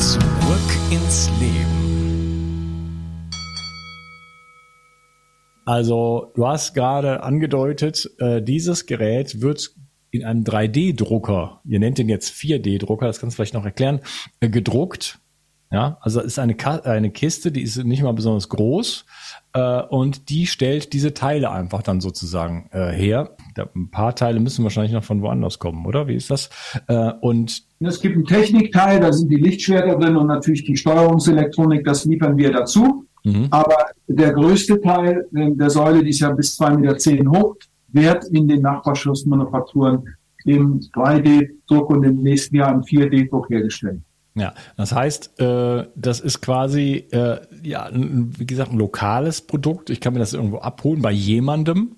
Zurück ins Leben. Also, du hast gerade angedeutet, äh, dieses Gerät wird in einem 3D-Drucker, ihr nennt den jetzt 4D-Drucker, das kannst du vielleicht noch erklären, äh, gedruckt. Ja, also es ist eine, eine Kiste, die ist nicht mal besonders groß äh, und die stellt diese Teile einfach dann sozusagen äh, her. Da, ein paar Teile müssen wahrscheinlich noch von woanders kommen, oder? Wie ist das? Äh, und es gibt einen Technikteil, da sind die Lichtschwerter drin und natürlich die Steuerungselektronik, das liefern wir dazu. Mhm. Aber der größte Teil äh, der Säule, die ist ja bis 2,10 Meter hoch, wird in den Nachbarschaftsmanufakturen im 3D-Druck und im nächsten Jahr im 4D-Druck hergestellt. Ja, das heißt, äh, das ist quasi, äh, ja, wie gesagt, ein lokales Produkt. Ich kann mir das irgendwo abholen bei jemandem.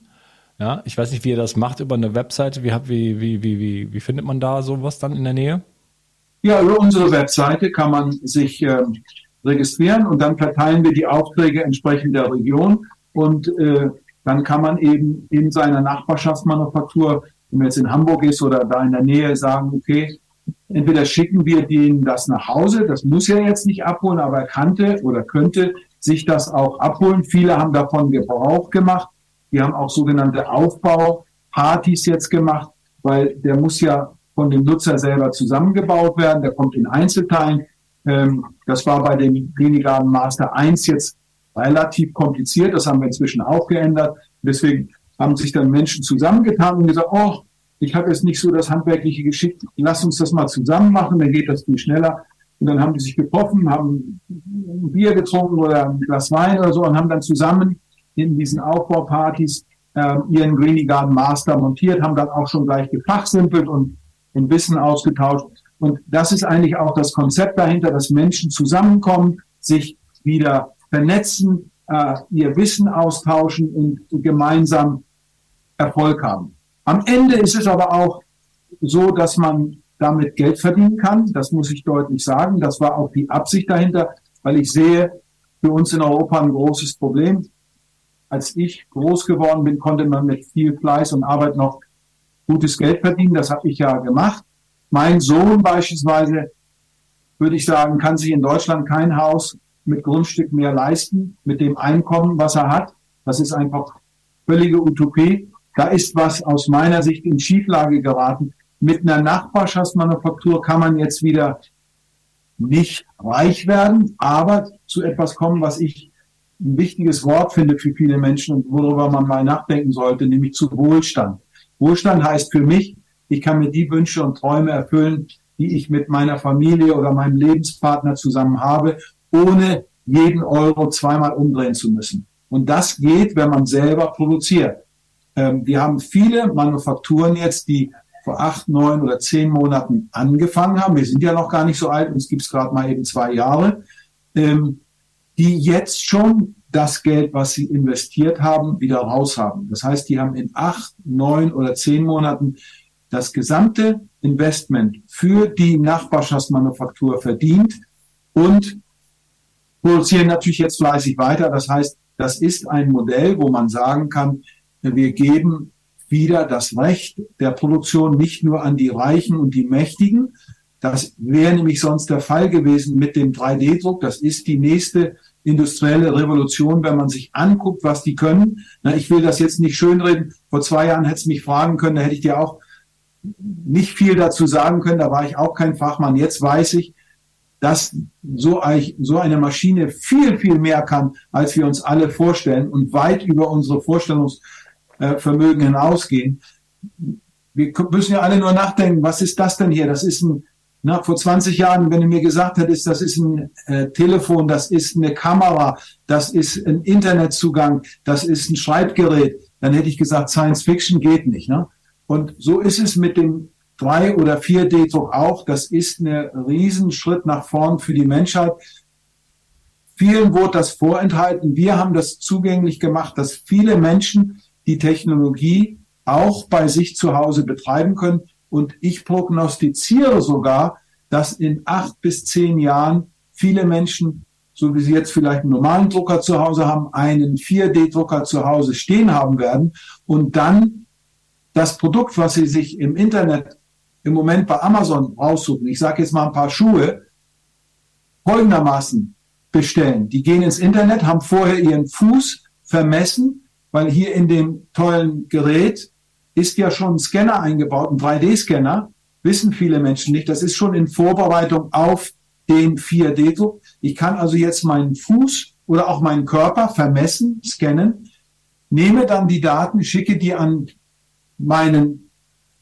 Ja, ich weiß nicht, wie ihr das macht über eine Webseite. Wie, wie, wie, wie, wie, findet man da sowas dann in der Nähe? Ja, über unsere Webseite kann man sich äh, registrieren und dann verteilen wir die Aufträge entsprechend der Region und äh, dann kann man eben in seiner Nachbarschaftsmanufaktur, wenn man jetzt in Hamburg ist oder da in der Nähe, sagen, okay, entweder schicken wir denen das nach Hause, das muss er jetzt nicht abholen, aber er kannte oder könnte sich das auch abholen. Viele haben davon Gebrauch gemacht. Wir haben auch sogenannte Aufbaupartys jetzt gemacht, weil der muss ja von dem Nutzer selber zusammengebaut werden. Der kommt in Einzelteilen. Ähm, das war bei dem Klinigarten Master 1 jetzt relativ kompliziert. Das haben wir inzwischen auch geändert. Deswegen haben sich dann Menschen zusammengetan und gesagt, oh, ich habe jetzt nicht so das handwerkliche Geschick, lass uns das mal zusammen machen, dann geht das viel schneller. Und dann haben die sich getroffen, haben ein Bier getrunken oder ein Glas Wein oder so und haben dann zusammen in diesen Aufbaupartys äh, ihren Greenie Garden Master montiert, haben dann auch schon gleich gefachsimpelt und und Wissen ausgetauscht. Und das ist eigentlich auch das Konzept dahinter, dass Menschen zusammenkommen, sich wieder vernetzen, äh, ihr Wissen austauschen und gemeinsam Erfolg haben. Am Ende ist es aber auch so, dass man damit Geld verdienen kann. Das muss ich deutlich sagen. Das war auch die Absicht dahinter, weil ich sehe für uns in Europa ein großes Problem. Als ich groß geworden bin, konnte man mit viel Fleiß und Arbeit noch gutes Geld verdienen. Das habe ich ja gemacht. Mein Sohn beispielsweise, würde ich sagen, kann sich in Deutschland kein Haus mit Grundstück mehr leisten, mit dem Einkommen, was er hat. Das ist einfach völlige Utopie. da ist was aus meiner Sicht in Schieflage geraten. Mit einer Nachbarschaftsmanufaktur kann man jetzt wieder nicht reich werden, aber zu etwas kommen, was ich ein wichtiges Wort finde für viele Menschen und worüber man mal nachdenken sollte, nämlich zu Wohlstand. Wohlstand heißt für mich, ich kann mir die Wünsche und Träume erfüllen, die ich mit meiner Familie oder meinem Lebenspartner zusammen habe, ohne jeden Euro zweimal umdrehen zu müssen. Und das geht, wenn man selber produziert. Ähm, wir haben viele Manufakturen jetzt, die vor acht, neun oder zehn Monaten angefangen haben. Wir sind ja noch gar nicht so alt, uns gibt es gerade mal eben zwei Jahre, ähm, die jetzt schon das Geld, was sie investiert haben, wieder raus haben. Das heißt, die haben in acht, neun oder zehn Monaten das gesamte Investment für die Nachbarschaftsmanufaktur verdient und produzieren natürlich jetzt fleißig weiter. Das heißt, das ist ein Modell, wo man sagen kann, wir geben wieder das Recht der Produktion nicht nur an die Reichen und die Mächtigen. Das wäre nämlich sonst der Fall gewesen mit dem 3D-Druck. Das ist die nächste industrielle Revolution, wenn man sich anguckt, was die können. Na, ich will das jetzt nicht schönreden. Vor zwei Jahren hättest du mich fragen können, da hätte ich dir auch nicht viel dazu sagen können. Da war ich auch kein Fachmann. Jetzt weiß ich, dass so, so eine Maschine viel, viel mehr kann, als wir uns alle vorstellen und weit über unsere Vorstellungsvermögen hinausgehen. Wir müssen ja alle nur nachdenken, was ist das denn hier? Das ist ein, na, vor 20 Jahren, wenn du mir gesagt hättest, das ist ein äh, Telefon, das ist eine Kamera, das ist ein Internetzugang, das ist ein Schreibgerät, dann hätte ich gesagt, Science Fiction geht nicht. Ne? Und so ist es mit dem 3 oder 4D-Druck auch. Das ist ein Riesenschritt nach vorn für die Menschheit. Vielen wurde das vorenthalten. Wir haben das zugänglich gemacht, dass viele Menschen die Technologie auch bei sich zu Hause betreiben können. Und ich prognostiziere sogar, dass in acht bis zehn Jahren viele Menschen, so wie sie jetzt vielleicht einen normalen Drucker zu Hause haben, einen 4D-Drucker zu Hause stehen haben werden und dann das Produkt, was sie sich im Internet im Moment bei Amazon raussuchen, ich sage jetzt mal ein paar Schuhe, folgendermaßen bestellen. Die gehen ins Internet, haben vorher ihren Fuß vermessen, weil hier in dem tollen Gerät ist ja schon ein Scanner eingebaut, ein 3D-Scanner, wissen viele Menschen nicht. Das ist schon in Vorbereitung auf den 4D-Druck. Ich kann also jetzt meinen Fuß oder auch meinen Körper vermessen, scannen, nehme dann die Daten, schicke die an meinen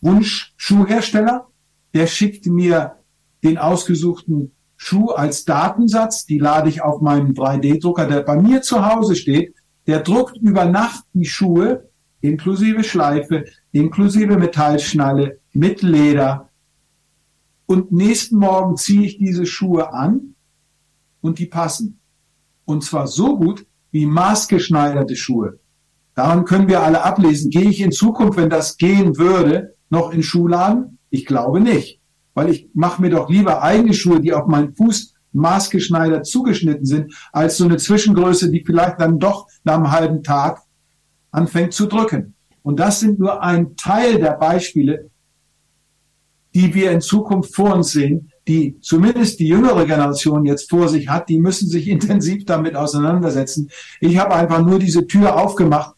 Wunschschuhhersteller, der schickt mir den ausgesuchten Schuh als Datensatz, die lade ich auf meinem 3D-Drucker, der bei mir zu Hause steht, der druckt über Nacht die Schuhe inklusive Schleife, inklusive Metallschnalle, mit Leder. Und nächsten Morgen ziehe ich diese Schuhe an und die passen. Und zwar so gut wie maßgeschneiderte Schuhe. Daran können wir alle ablesen. Gehe ich in Zukunft, wenn das gehen würde, noch in Schuhladen? Ich glaube nicht. Weil ich mache mir doch lieber eigene Schuhe, die auf meinen Fuß maßgeschneidert zugeschnitten sind, als so eine Zwischengröße, die vielleicht dann doch nach einem halben Tag anfängt zu drücken. Und das sind nur ein Teil der Beispiele, die wir in Zukunft vor uns sehen, die zumindest die jüngere Generation jetzt vor sich hat, die müssen sich intensiv damit auseinandersetzen. Ich habe einfach nur diese Tür aufgemacht,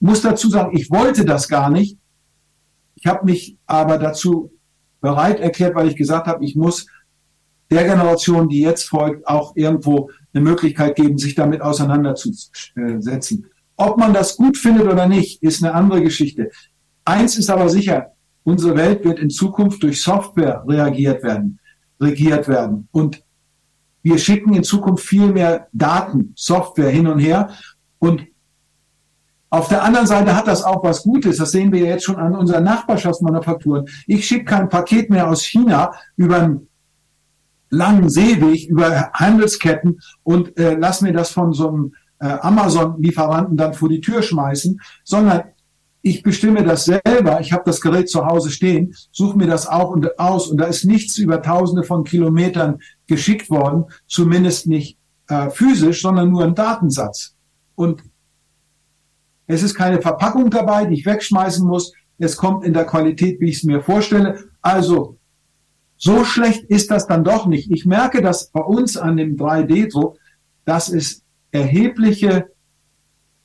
muss dazu sagen, ich wollte das gar nicht, ich habe mich aber dazu bereit erklärt, weil ich gesagt habe, ich muss der Generation, die jetzt folgt, auch irgendwo eine Möglichkeit geben, sich damit auseinanderzusetzen. Ob man das gut findet oder nicht, ist eine andere Geschichte. Eins ist aber sicher, unsere Welt wird in Zukunft durch Software reagiert werden, regiert werden. Und wir schicken in Zukunft viel mehr Daten, Software hin und her. Und auf der anderen Seite hat das auch was Gutes. Das sehen wir jetzt schon an unseren Nachbarschaftsmanufakturen. Ich schicke kein Paket mehr aus China über einen langen Seeweg, über Handelsketten und äh, lass mir das von so einem Amazon-Lieferanten dann vor die Tür schmeißen, sondern ich bestimme das selber. Ich habe das Gerät zu Hause stehen, suche mir das auch und aus und da ist nichts über Tausende von Kilometern geschickt worden, zumindest nicht äh, physisch, sondern nur ein Datensatz. Und es ist keine Verpackung dabei, die ich wegschmeißen muss. Es kommt in der Qualität, wie ich es mir vorstelle. Also, so schlecht ist das dann doch nicht. Ich merke das bei uns an dem 3D-Druck, dass es erhebliche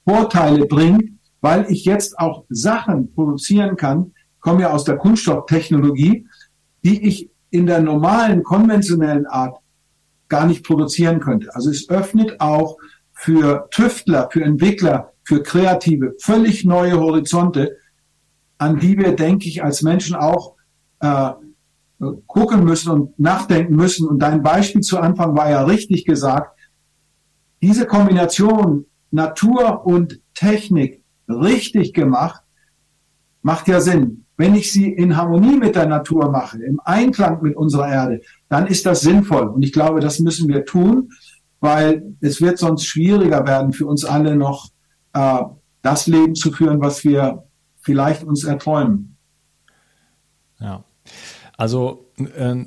Vorteile bringt, weil ich jetzt auch Sachen produzieren kann, komme ja aus der Kunststofftechnologie, die ich in der normalen, konventionellen Art gar nicht produzieren könnte. Also es öffnet auch für Tüftler, für Entwickler, für Kreative völlig neue Horizonte, an die wir, denke ich, als Menschen auch äh, gucken müssen und nachdenken müssen. Und dein Beispiel zu Anfang war ja richtig gesagt. Diese Kombination Natur und Technik richtig gemacht, macht ja Sinn. Wenn ich sie in Harmonie mit der Natur mache, im Einklang mit unserer Erde, dann ist das sinnvoll. Und ich glaube, das müssen wir tun, weil es wird sonst schwieriger werden für uns alle noch äh, das Leben zu führen, was wir vielleicht uns erträumen. Ja, also äh,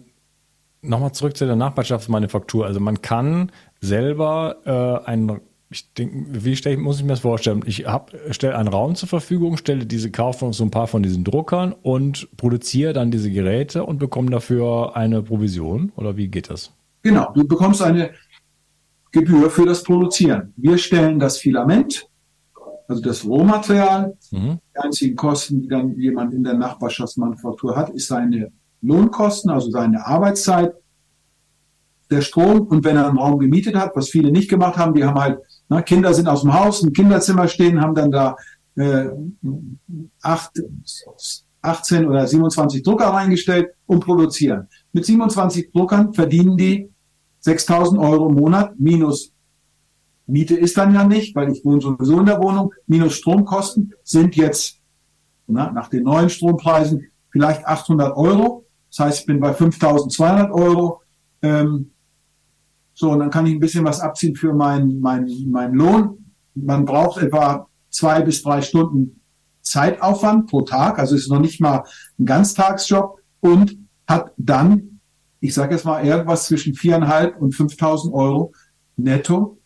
nochmal zurück zu der Nachbarschaftsmanufaktur. Also man kann selber äh, ein ich denke, wie stell, muss ich mir das vorstellen? Ich stelle einen Raum zur Verfügung, stelle diese kaufe so ein paar von diesen Druckern und produziere dann diese Geräte und bekomme dafür eine Provision oder wie geht das? Genau, du bekommst eine Gebühr für das Produzieren. Wir stellen das Filament, also das Rohmaterial. Mhm. Die einzigen Kosten, die dann jemand in der Nachbarschaftsmanufaktur hat, ist seine Lohnkosten, also seine Arbeitszeit, der Strom. Und wenn er einen Raum gemietet hat, was viele nicht gemacht haben, die haben halt na, Kinder sind aus dem Haus, ein Kinderzimmer stehen, haben dann da äh, acht, 18 oder 27 Drucker reingestellt und produzieren. Mit 27 Druckern verdienen die 6000 Euro im Monat minus Miete ist dann ja nicht, weil ich wohne sowieso in der Wohnung, minus Stromkosten sind jetzt na, nach den neuen Strompreisen vielleicht 800 Euro. Das heißt, ich bin bei 5200 Euro. Ähm, so, und dann kann ich ein bisschen was abziehen für meinen mein, mein Lohn. Man braucht etwa zwei bis drei Stunden Zeitaufwand pro Tag, also ist noch nicht mal ein Ganztagsjob und hat dann, ich sage jetzt mal, irgendwas zwischen viereinhalb und 5.000 Euro netto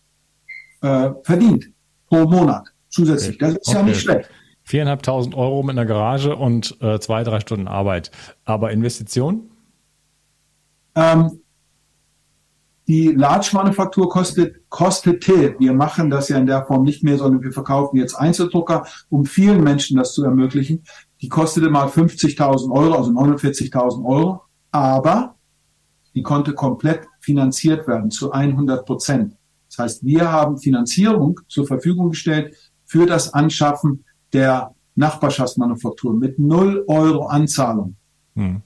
äh, verdient pro Monat zusätzlich. Das ist okay. ja nicht schlecht. Viereinhalbtausend Euro mit einer Garage und äh, zwei, drei Stunden Arbeit. Aber Investition? Ähm, die Large-Manufaktur kostet, kostete, wir machen das ja in der Form nicht mehr, sondern wir verkaufen jetzt Einzeldrucker, um vielen Menschen das zu ermöglichen. Die kostete mal 50.000 Euro, also 49.000 Euro, aber die konnte komplett finanziert werden zu 100 Prozent. Das heißt, wir haben Finanzierung zur Verfügung gestellt für das Anschaffen der Nachbarschaftsmanufaktur mit 0 Euro Anzahlung. Hm.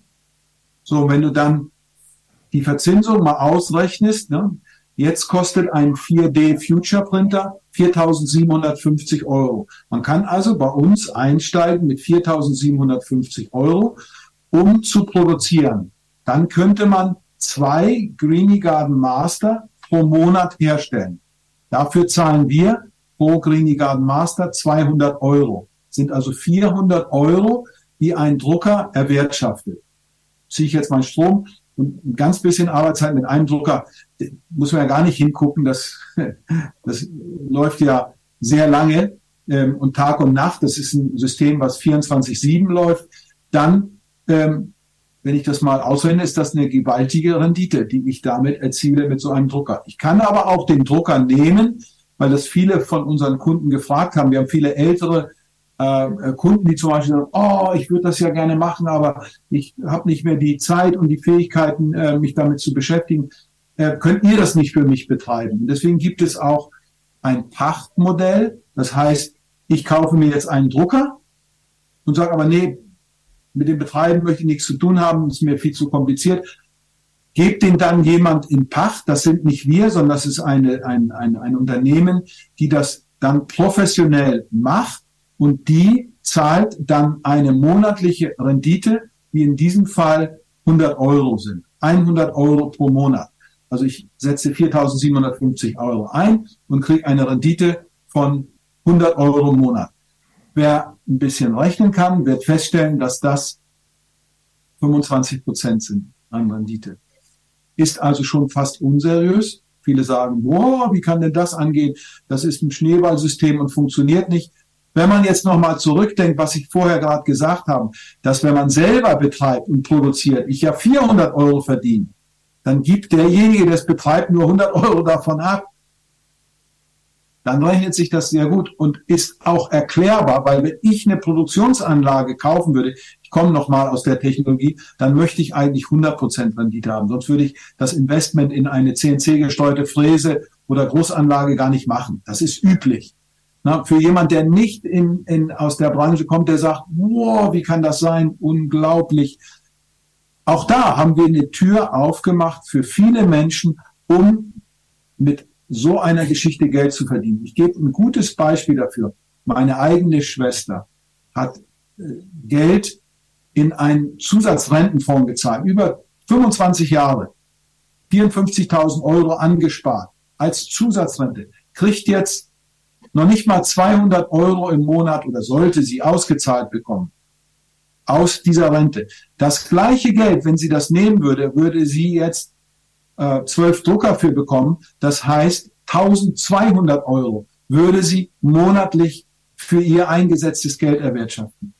So, wenn du dann die Verzinsung mal ausrechnest, ne, jetzt kostet ein 4D Future Printer 4.750 Euro. Man kann also bei uns einsteigen mit 4.750 Euro, um zu produzieren. Dann könnte man zwei Greenie Garden Master pro Monat herstellen. Dafür zahlen wir pro Greenie Garden Master 200 Euro. Sind also 400 Euro, die ein Drucker erwirtschaftet. Ziehe ich jetzt meinen Strom, und ein ganz bisschen Arbeitszeit mit einem Drucker muss man ja gar nicht hingucken. Das, das läuft ja sehr lange ähm, und Tag und Nacht. Das ist ein System, was 24-7 läuft. Dann, ähm, wenn ich das mal ausrechne, ist das eine gewaltige Rendite, die ich damit erziele mit so einem Drucker. Ich kann aber auch den Drucker nehmen, weil das viele von unseren Kunden gefragt haben. Wir haben viele ältere äh, Kunden, die zum Beispiel sagen, oh, ich würde das ja gerne machen, aber ich habe nicht mehr die Zeit und die Fähigkeiten, äh, mich damit zu beschäftigen. Äh, könnt ihr das nicht für mich betreiben? Deswegen gibt es auch ein Pachtmodell. Das heißt, ich kaufe mir jetzt einen Drucker und sage aber, nee, mit dem Betreiben möchte ich nichts zu tun haben, ist mir viel zu kompliziert. Gebt den dann jemand in Pacht. Das sind nicht wir, sondern das ist eine, ein, ein, ein Unternehmen, die das dann professionell macht und die zahlt dann eine monatliche Rendite, die in diesem Fall 100 Euro sind. 100 Euro pro Monat. Also ich setze 4.750 Euro ein und kriege eine Rendite von 100 Euro im Monat. Wer ein bisschen rechnen kann, wird feststellen, dass das 25 Prozent sind an Rendite. Ist also schon fast unseriös. Viele sagen, boah, wie kann denn das angehen? Das ist ein Schneeballsystem und funktioniert nicht. Wenn man jetzt nochmal zurückdenkt, was ich vorher gerade gesagt habe, dass wenn man selber betreibt und produziert, ich ja 400 Euro verdiene, dann gibt derjenige, der es betreibt, nur 100 Euro davon ab. dann rechnet sich das sehr gut und ist auch erklärbar, weil wenn ich eine Produktionsanlage kaufen würde, ich komme nochmal aus der Technologie, dann möchte ich eigentlich 100% Rendite haben. Sonst würde ich das Investment in eine CNC-gesteuerte Fräse oder Großanlage gar nicht machen. Das ist üblich. Na, für jemand, der nicht in, in, aus der Branche kommt, der sagt, wow, wie kann das sein? Unglaublich. Auch da haben wir eine Tür aufgemacht für viele Menschen, um mit so einer Geschichte Geld zu verdienen. Ich gebe ein gutes Beispiel dafür. Meine eigene Schwester hat äh, Geld in einen Zusatzrentenfonds gezahlt, über 25 Jahre, 54.000 Euro angespart als Zusatzrente, kriegt jetzt noch nicht mal 200 Euro im Monat oder sollte sie ausgezahlt bekommen aus dieser Rente. Das gleiche Geld, wenn sie das nehmen würde, würde sie jetzt äh, zwölf Drucker für bekommen. Das heißt, 1200 Euro würde sie monatlich für ihr eingesetztes Geld erwirtschaften.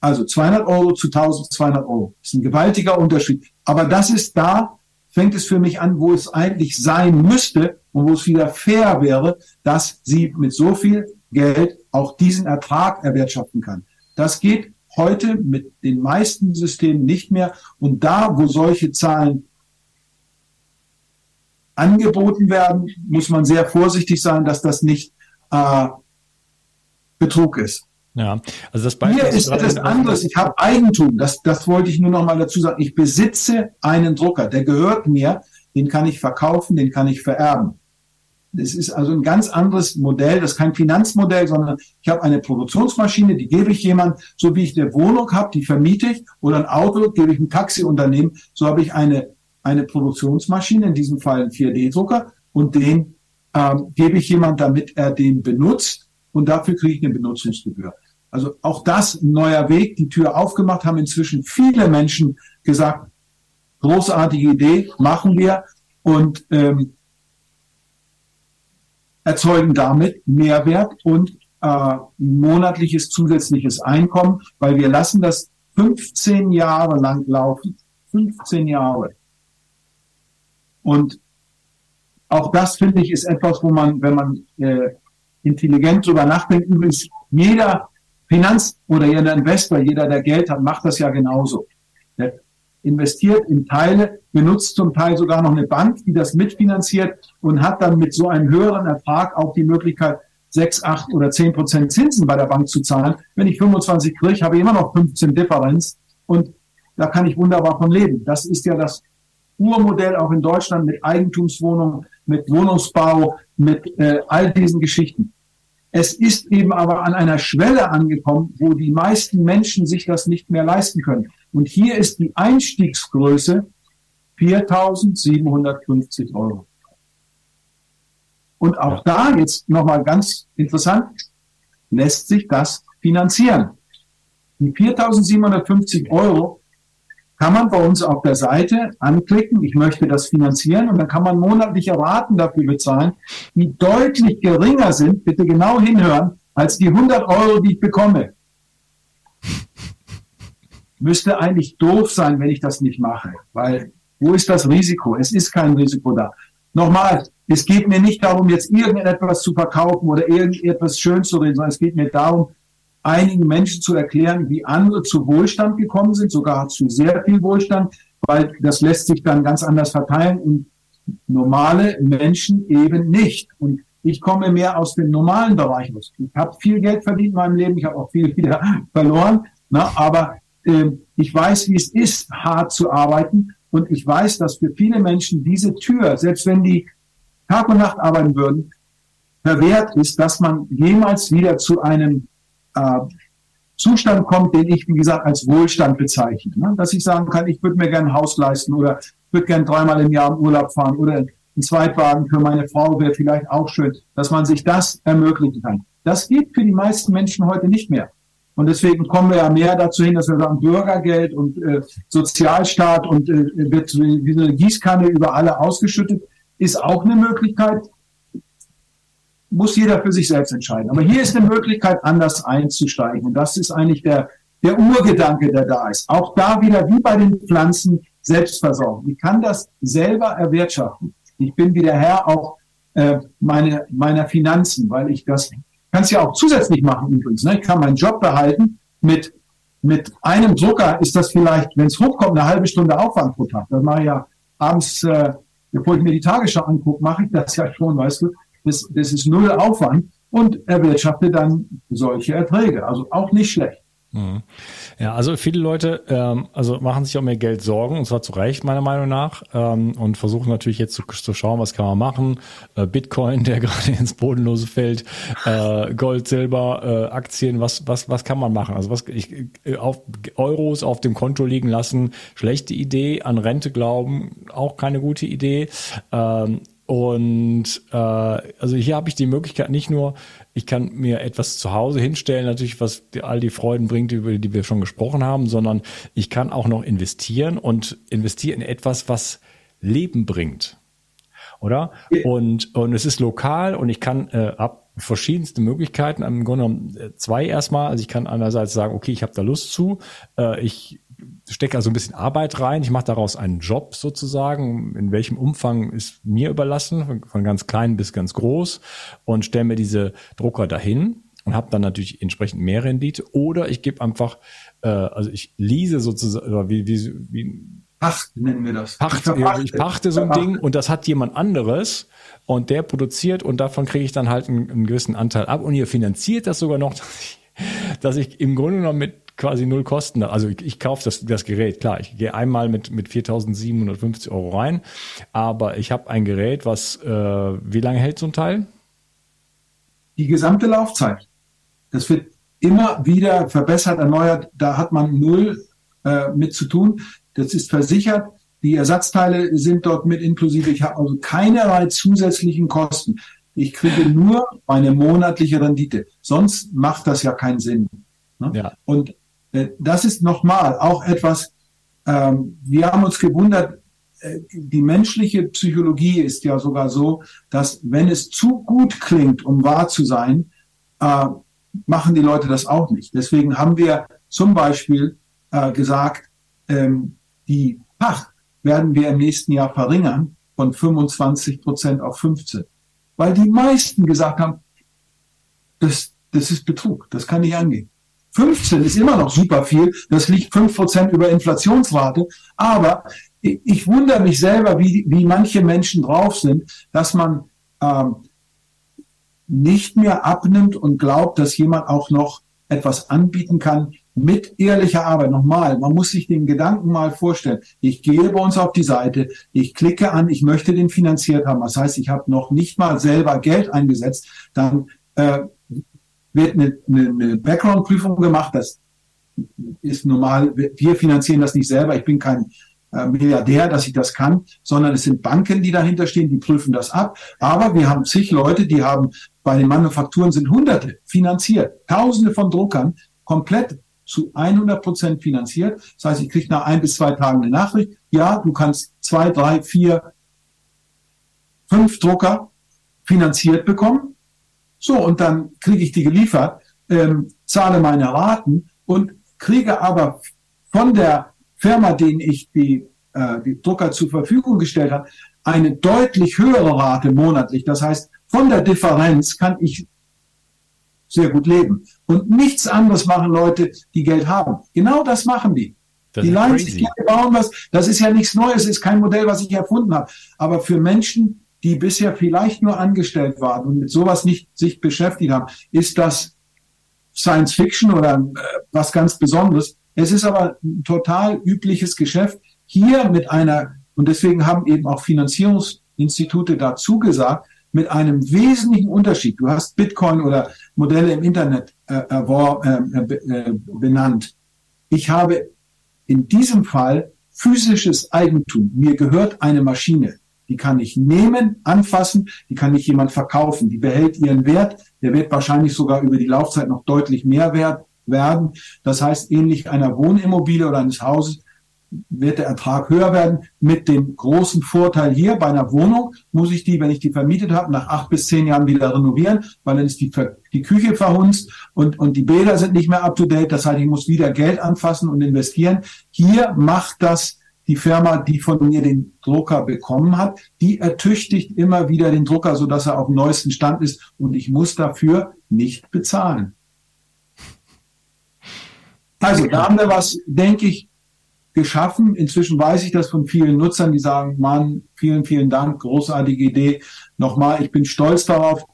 Also 200 Euro zu 1200 Euro. Das ist ein gewaltiger Unterschied. Aber das ist da, fängt es für mich an, wo es eigentlich sein müsste und wo es wieder fair wäre, dass sie mit so viel Geld auch diesen Ertrag erwirtschaften kann. Das geht heute mit den meisten Systemen nicht mehr. Und da, wo solche Zahlen angeboten werden, muss man sehr vorsichtig sein, dass das nicht äh, Betrug ist. Ja, also das Beispiel Hier ist etwas anderes. Ich habe Eigentum. Das, das wollte ich nur noch mal dazu sagen. Ich besitze einen Drucker, der gehört mir. Den kann ich verkaufen, den kann ich vererben. Das ist also ein ganz anderes Modell. Das ist kein Finanzmodell, sondern ich habe eine Produktionsmaschine, die gebe ich jemand, so wie ich eine Wohnung habe, die vermiete ich, oder ein Auto gebe ich ein Taxiunternehmen. So habe ich eine eine Produktionsmaschine, in diesem Fall ein 4D-Drucker, und den ähm, gebe ich jemand, damit er den benutzt, und dafür kriege ich eine Benutzungsgebühr. Also auch das ein neuer Weg, die Tür aufgemacht, haben inzwischen viele Menschen gesagt, großartige Idee, machen wir und ähm, erzeugen damit Mehrwert und äh, monatliches zusätzliches Einkommen, weil wir lassen das 15 Jahre lang laufen. 15 Jahre. Und auch das finde ich ist etwas, wo man, wenn man äh, intelligent drüber nachdenkt, übrigens jeder Finanz- oder jeder Investor, jeder, der Geld hat, macht das ja genauso. Der investiert in Teile, benutzt zum Teil sogar noch eine Bank, die das mitfinanziert und hat dann mit so einem höheren Ertrag auch die Möglichkeit, 6, 8 oder 10 Prozent Zinsen bei der Bank zu zahlen. Wenn ich 25 kriege, habe ich immer noch 15 Differenz und da kann ich wunderbar von leben. Das ist ja das Urmodell auch in Deutschland mit Eigentumswohnungen, mit Wohnungsbau, mit äh, all diesen Geschichten. Es ist eben aber an einer Schwelle angekommen, wo die meisten Menschen sich das nicht mehr leisten können. Und hier ist die Einstiegsgröße 4.750 Euro. Und auch da jetzt nochmal ganz interessant, lässt sich das finanzieren. Die 4.750 Euro kann man bei uns auf der Seite anklicken, ich möchte das finanzieren und dann kann man monatliche Raten dafür bezahlen, die deutlich geringer sind, bitte genau hinhören, als die 100 Euro, die ich bekomme. Müsste eigentlich doof sein, wenn ich das nicht mache, weil wo ist das Risiko? Es ist kein Risiko da. Nochmal, es geht mir nicht darum, jetzt irgendetwas zu verkaufen oder irgendetwas schön zu reden, sondern es geht mir darum, einigen Menschen zu erklären, wie andere zu Wohlstand gekommen sind, sogar zu sehr viel Wohlstand, weil das lässt sich dann ganz anders verteilen und normale Menschen eben nicht. Und ich komme mehr aus dem normalen Bereich. Ich habe viel Geld verdient in meinem Leben, ich habe auch viel wieder verloren, ne? aber äh, ich weiß, wie es ist, hart zu arbeiten und ich weiß, dass für viele Menschen diese Tür, selbst wenn die Tag und Nacht arbeiten würden, verwehrt ist, dass man jemals wieder zu einem äh, Zustand kommt, den ich, wie gesagt, als Wohlstand bezeichne. Ne? Dass ich sagen kann, ich würde mir gerne ein Haus leisten oder ich würde gerne dreimal im Jahr im Urlaub fahren oder ein Zweitwagen für meine Frau wäre vielleicht auch schön, dass man sich das ermöglichen kann. Das geht für die meisten Menschen heute nicht mehr. Und deswegen kommen wir ja mehr dazu hin, dass wir sagen, Bürgergeld und äh, Sozialstaat und äh, wird wie eine Gießkanne über alle ausgeschüttet, ist auch eine Möglichkeit muss jeder für sich selbst entscheiden. Aber hier ist eine Möglichkeit, anders einzusteigen. Und das ist eigentlich der, der Urgedanke, der da ist. Auch da wieder wie bei den Pflanzen Selbstversorgung. Ich kann das selber erwirtschaften. Ich bin wie der Herr auch, äh, meine, meiner Finanzen, weil ich das kann es ja auch zusätzlich machen übrigens. Ne? Ich kann meinen Job behalten mit mit einem Drucker ist das vielleicht, wenn es hochkommt, eine halbe Stunde Aufwand pro Tag. Das mache ich ja abends, äh, bevor ich mir die Tagesschau angucke, mache ich das ja schon, weißt du. Das, das ist null Aufwand und erwirtschafte dann solche Erträge. Also auch nicht schlecht. Mhm. Ja, also viele Leute ähm, also machen sich um ihr Geld Sorgen, und zwar zu Recht meiner Meinung nach, ähm, und versuchen natürlich jetzt zu, zu schauen, was kann man machen. Äh, Bitcoin, der gerade ins Bodenlose fällt, äh, Gold, Silber, äh, Aktien, was, was, was kann man machen? Also was ich äh, auf Euros auf dem Konto liegen lassen, schlechte Idee, an Rente glauben, auch keine gute Idee. Ähm, und äh, also hier habe ich die Möglichkeit nicht nur, ich kann mir etwas zu Hause hinstellen, natürlich, was all die Freuden bringt, über die wir schon gesprochen haben, sondern ich kann auch noch investieren und investieren in etwas, was Leben bringt. Oder? Und, und es ist lokal und ich kann äh, ab verschiedenste Möglichkeiten, im Grunde genommen äh, zwei erstmal. Also ich kann einerseits sagen, okay, ich habe da Lust zu, äh, ich stecke also ein bisschen Arbeit rein. Ich mache daraus einen Job sozusagen. In welchem Umfang ist mir überlassen, von, ganz klein bis ganz groß und stelle mir diese Drucker dahin und habe dann natürlich entsprechend mehr Rendite. Oder ich gebe einfach, äh, also ich lease sozusagen, oder wie, wie, wie Pacht nennen wir das. Pacht, ich, pachte, ich pachte so ein Ding und das hat jemand anderes und der produziert und davon kriege ich dann halt einen, einen gewissen Anteil ab und ihr finanziert das sogar noch, dass ich, dass ich im Grunde genommen mit quasi null Kosten. Also ich, ich kaufe das, das Gerät, klar, ich gehe einmal mit, mit 4.750 Euro rein, aber ich habe ein Gerät, was, äh, wie lange hält so ein Teil? Die gesamte Laufzeit. Das wird immer wieder verbessert, erneuert, da hat man null äh, mit zu tun. Das ist versichert. Die Ersatzteile sind dort mit inklusive. Ich habe also keinerlei zusätzlichen Kosten. Ich kriege nur meine monatliche Rendite. Sonst macht das ja keinen Sinn. Ne? Ja. Und das ist nochmal auch etwas, ähm, wir haben uns gewundert, äh, die menschliche Psychologie ist ja sogar so, dass wenn es zu gut klingt, um wahr zu sein, äh, machen die Leute das auch nicht. Deswegen haben wir zum Beispiel gesagt, ähm, die Pacht werden wir im nächsten Jahr verringern von 25 Prozent auf 15. Weil die meisten gesagt haben, das, das ist Betrug, das kann nicht angehen. 15 ist immer noch super viel. Das liegt 5% über Inflationsrate. Aber ich wundere mich selber, wie, wie manche Menschen drauf sind, dass man ähm, nicht mehr abnimmt und glaubt, dass jemand auch noch etwas anbieten kann mit ehrlicher Arbeit. Nochmal, man muss sich den Gedanken mal vorstellen. Ich gehe bei uns auf die Seite, ich klicke an, ich möchte den finanziert haben. Das heißt, ich habe noch nicht mal selber Geld eingesetzt. Dann äh, wird eine, eine, Background-Prüfung gemacht. Das ist normal. Wir finanzieren das nicht selber. Ich bin kein äh, Milliardär, dass ich das kann, sondern es sind Banken, die dahinter stehen, die prüfen das ab. Aber wir haben zig Leute, die haben bei den Manufakturen sind Hunderte finanziert, Tausende von Druckern komplett zu 100 Prozent finanziert. Das heißt, ich kriege nach ein bis zwei Tagen eine Nachricht. Ja, du kannst zwei, drei, vier, fünf Drucker finanziert bekommen. So, und dann kriege ich die geliefert, ähm, zahle meine Raten und kriege aber von der Firma, denen ich die, äh, die Drucker zur Verfügung gestellt habe, eine deutlich höhere Rate monatlich. Das heißt, von der Differenz kann ich sehr gut leben. Und nichts anderes machen Leute, die Geld haben. Genau das machen die. Das die leihen sich Geld, bauen was. Das ist ja nichts Neues, ist kein Modell, was ich erfunden habe. Aber für Menschen, die bisher vielleicht nur angestellt waren und mit sowas nicht sich beschäftigt haben, ist das Science Fiction oder äh, was ganz Besonderes. Es ist aber ein total übliches Geschäft. Hier mit einer, und deswegen haben eben auch Finanzierungsinstitute dazu gesagt, mit einem wesentlichen Unterschied. Du hast Bitcoin oder Modelle im Internet äh, äh, äh, benannt. Ich habe in diesem Fall physisches Eigentum. Mir gehört eine Maschine. Die kann ich nehmen, anfassen, die kann ich jemand verkaufen. Die behält ihren Wert. Der wird wahrscheinlich sogar über die Laufzeit noch deutlich mehr wert werden. Das heißt, ähnlich einer Wohnimmobilie oder eines Hauses wird der Ertrag höher werden. Mit dem großen Vorteil hier bei einer Wohnung muss ich die, wenn ich die vermietet habe, nach acht bis zehn Jahren wieder renovieren, weil dann ist die, die Küche verhunzt und, und die Bäder sind nicht mehr up to date. Das heißt, ich muss wieder Geld anfassen und investieren. Hier macht das die Firma, die von mir den Drucker bekommen hat, die ertüchtigt immer wieder den Drucker, so dass er auf dem neuesten Stand ist und ich muss dafür nicht bezahlen. Also da haben wir was, denke ich, geschaffen. Inzwischen weiß ich das von vielen Nutzern, die sagen, Mann, vielen, vielen Dank, großartige Idee. Nochmal, ich bin stolz darauf,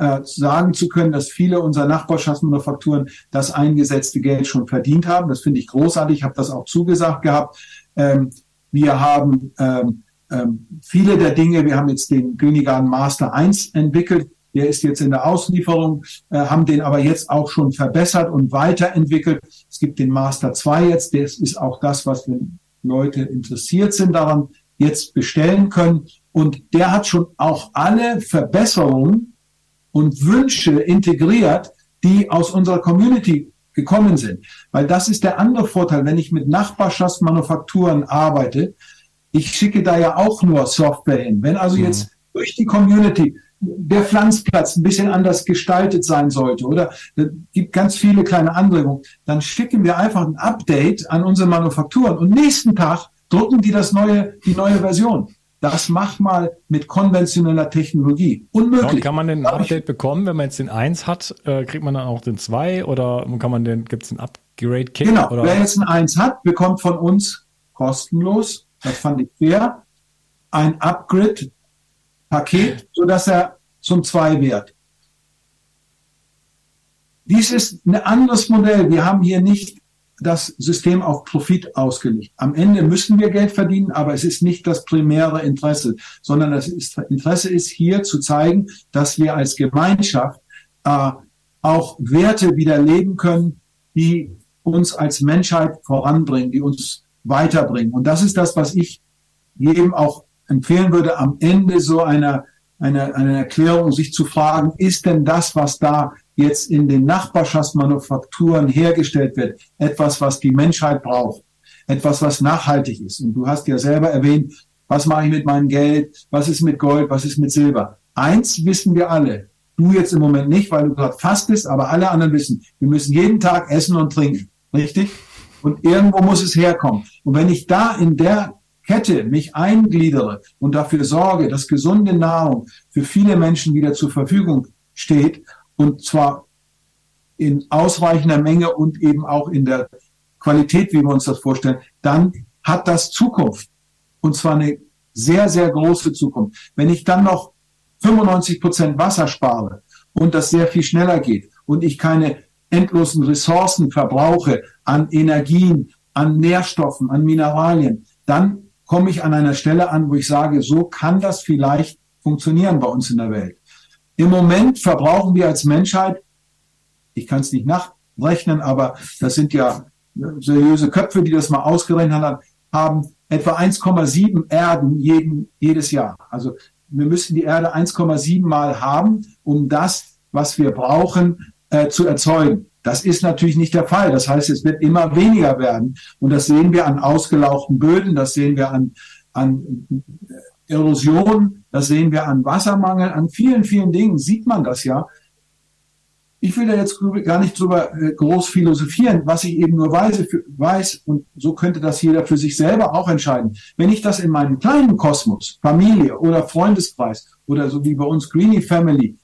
äh, sagen zu können, dass viele unserer Nachbarschaftsmanufakturen das eingesetzte Geld schon verdient haben. Das finde ich großartig. Ich habe das auch zugesagt gehabt. Ähm, wir haben ähm, ähm, viele der Dinge, wir haben jetzt den Grünigan Master 1 entwickelt. Der ist jetzt in der Auslieferung, äh, haben den aber jetzt auch schon verbessert und weiterentwickelt. Es gibt den Master 2 jetzt, das ist auch das, was wenn Leute interessiert sind daran, jetzt bestellen können. Und der hat schon auch alle Verbesserungen und Wünsche integriert, die aus unserer Community gekommen sind. Weil das ist der andere Vorteil, wenn ich mit Nachbarschaftsmanufakturen arbeite. Ich schicke da ja auch nur Software hin. Wenn also mhm. jetzt durch die Community der Pflanzplatz ein bisschen anders gestaltet sein sollte oder es gibt ganz viele kleine Anregungen, dann schicken wir einfach ein Update an unsere Manufakturen und nächsten Tag drucken die das neue, die neue Version. Das macht mal mit konventioneller Technologie. Unmöglich. und kann man denn ein Update bekommen, wenn man jetzt den 1 hat, äh, kriegt man dann auch den 2 oder kann man den, gibt es ein Upgrade-Kit? Genau, oder? wer jetzt ein 1 hat, bekommt von uns kostenlos, das fand ich fair, ein Upgrade Paket, so dass er zum 2 wird. Dies ist ein anderes Modell. Wir haben hier nicht das System auf Profit ausgelegt. Am Ende müssen wir Geld verdienen, aber es ist nicht das primäre Interesse, sondern das Interesse ist hier zu zeigen, dass wir als Gemeinschaft äh, auch Werte wieder leben können, die uns als Menschheit voranbringen, die uns weiterbringen. Und das ist das, was ich jedem auch empfehlen würde, am Ende so einer eine, eine Erklärung, sich zu fragen, ist denn das, was da jetzt in den Nachbarschaftsmanufakturen hergestellt wird, etwas, was die Menschheit braucht, etwas, was nachhaltig ist. Und du hast ja selber erwähnt, was mache ich mit meinem Geld, was ist mit Gold, was ist mit Silber. Eins wissen wir alle, du jetzt im Moment nicht, weil du gerade fastest, aber alle anderen wissen, wir müssen jeden Tag essen und trinken, richtig? Und irgendwo muss es herkommen. Und wenn ich da in der Kette mich eingliedere und dafür sorge, dass gesunde Nahrung für viele Menschen wieder zur Verfügung steht und zwar in ausreichender Menge und eben auch in der Qualität, wie wir uns das vorstellen, dann hat das Zukunft. Und zwar eine sehr, sehr große Zukunft. Wenn ich dann noch 95 Prozent Wasser spare und das sehr viel schneller geht und ich keine endlosen Ressourcen verbrauche an Energien, an Nährstoffen, an Mineralien, dann komme ich an einer Stelle an, wo ich sage, so kann das vielleicht funktionieren bei uns in der Welt. Im Moment verbrauchen wir als Menschheit, ich kann es nicht nachrechnen, aber das sind ja seriöse Köpfe, die das mal ausgerechnet haben, etwa 1,7 Erden jeden, jedes Jahr. Also wir müssen die Erde 1,7 Mal haben, um das, was wir brauchen, äh, zu erzeugen. Das ist natürlich nicht der Fall. Das heißt, es wird immer weniger werden. Und das sehen wir an ausgelauchten Böden, das sehen wir an, an Erosion, das sehen wir an Wassermangel, an vielen, vielen Dingen sieht man das ja. Ich will da jetzt gar nicht drüber äh, groß philosophieren, was ich eben nur weiß, weiß, und so könnte das jeder für sich selber auch entscheiden. Wenn ich das in meinem kleinen Kosmos, Familie oder Freundeskreis oder so wie bei uns Greenie Family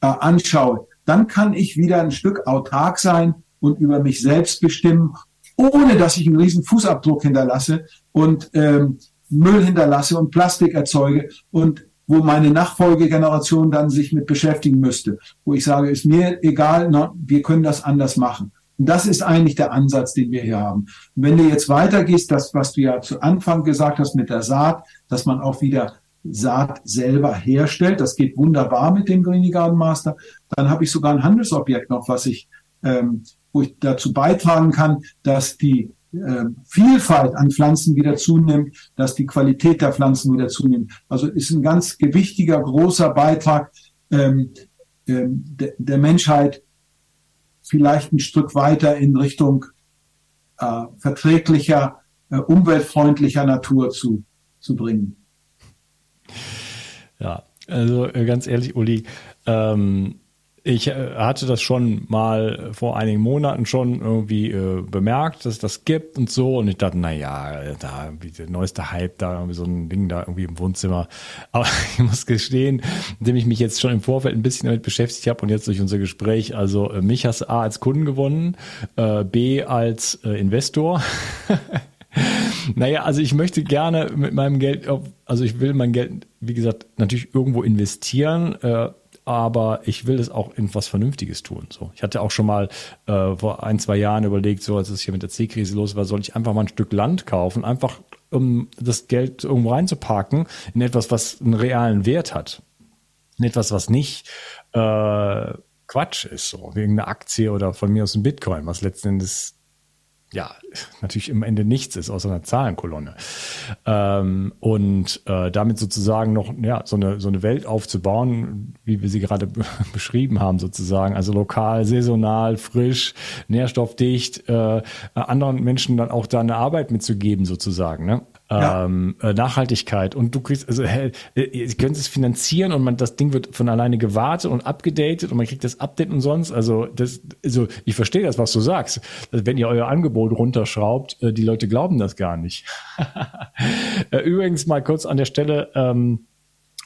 äh, anschaue, dann kann ich wieder ein Stück autark sein und über mich selbst bestimmen, ohne dass ich einen riesen Fußabdruck hinterlasse und ähm, Müll hinterlasse und Plastik erzeuge und wo meine Nachfolgegeneration dann sich mit beschäftigen müsste, wo ich sage, ist mir egal, na, wir können das anders machen. Und das ist eigentlich der Ansatz, den wir hier haben. Und wenn du jetzt weitergehst, das, was du ja zu Anfang gesagt hast mit der Saat, dass man auch wieder Saat selber herstellt. Das geht wunderbar mit dem Green Garden Master. Dann habe ich sogar ein Handelsobjekt noch, was ich, ähm, wo ich dazu beitragen kann, dass die äh, Vielfalt an Pflanzen wieder zunimmt, dass die Qualität der Pflanzen wieder zunimmt. Also ist ein ganz gewichtiger, großer Beitrag ähm, ähm, de, der Menschheit vielleicht ein Stück weiter in Richtung äh, verträglicher, äh, umweltfreundlicher Natur zu, zu bringen. Ja, also äh, ganz ehrlich, Uli, ähm, ich äh, hatte das schon mal vor einigen Monaten schon irgendwie äh, bemerkt, dass es das gibt und so. Und ich dachte, na ja, da der neueste Hype, da irgendwie so ein Ding da irgendwie im Wohnzimmer. Aber ich muss gestehen, indem ich mich jetzt schon im Vorfeld ein bisschen damit beschäftigt habe und jetzt durch unser Gespräch, also äh, mich hast A als Kunden gewonnen, äh, B als äh, Investor. Naja, also ich möchte gerne mit meinem Geld, also ich will mein Geld, wie gesagt, natürlich irgendwo investieren, äh, aber ich will es auch in was Vernünftiges tun. So, ich hatte auch schon mal äh, vor ein, zwei Jahren überlegt, so als es hier mit der C-Krise los war, soll ich einfach mal ein Stück Land kaufen, einfach um das Geld irgendwo reinzupacken in etwas, was einen realen Wert hat. In etwas, was nicht äh, Quatsch ist, so wie irgendeine Aktie oder von mir aus ein Bitcoin, was letzten Endes ja, natürlich im Ende nichts ist, außer einer Zahlenkolonne. Ähm, und äh, damit sozusagen noch ja, so, eine, so eine Welt aufzubauen, wie wir sie gerade beschrieben haben, sozusagen. Also lokal, saisonal, frisch, nährstoffdicht, äh, anderen Menschen dann auch da eine Arbeit mitzugeben, sozusagen. Ne? Ja. ähm, äh, Nachhaltigkeit und du kriegst, also hey, äh, ihr könnt es finanzieren und man das Ding wird von alleine gewartet und abgedatet und man kriegt das Update und sonst. Also das, also ich verstehe das, was du sagst. Also wenn ihr euer Angebot runterschraubt, äh, die Leute glauben das gar nicht. Übrigens mal kurz an der Stelle. Ähm,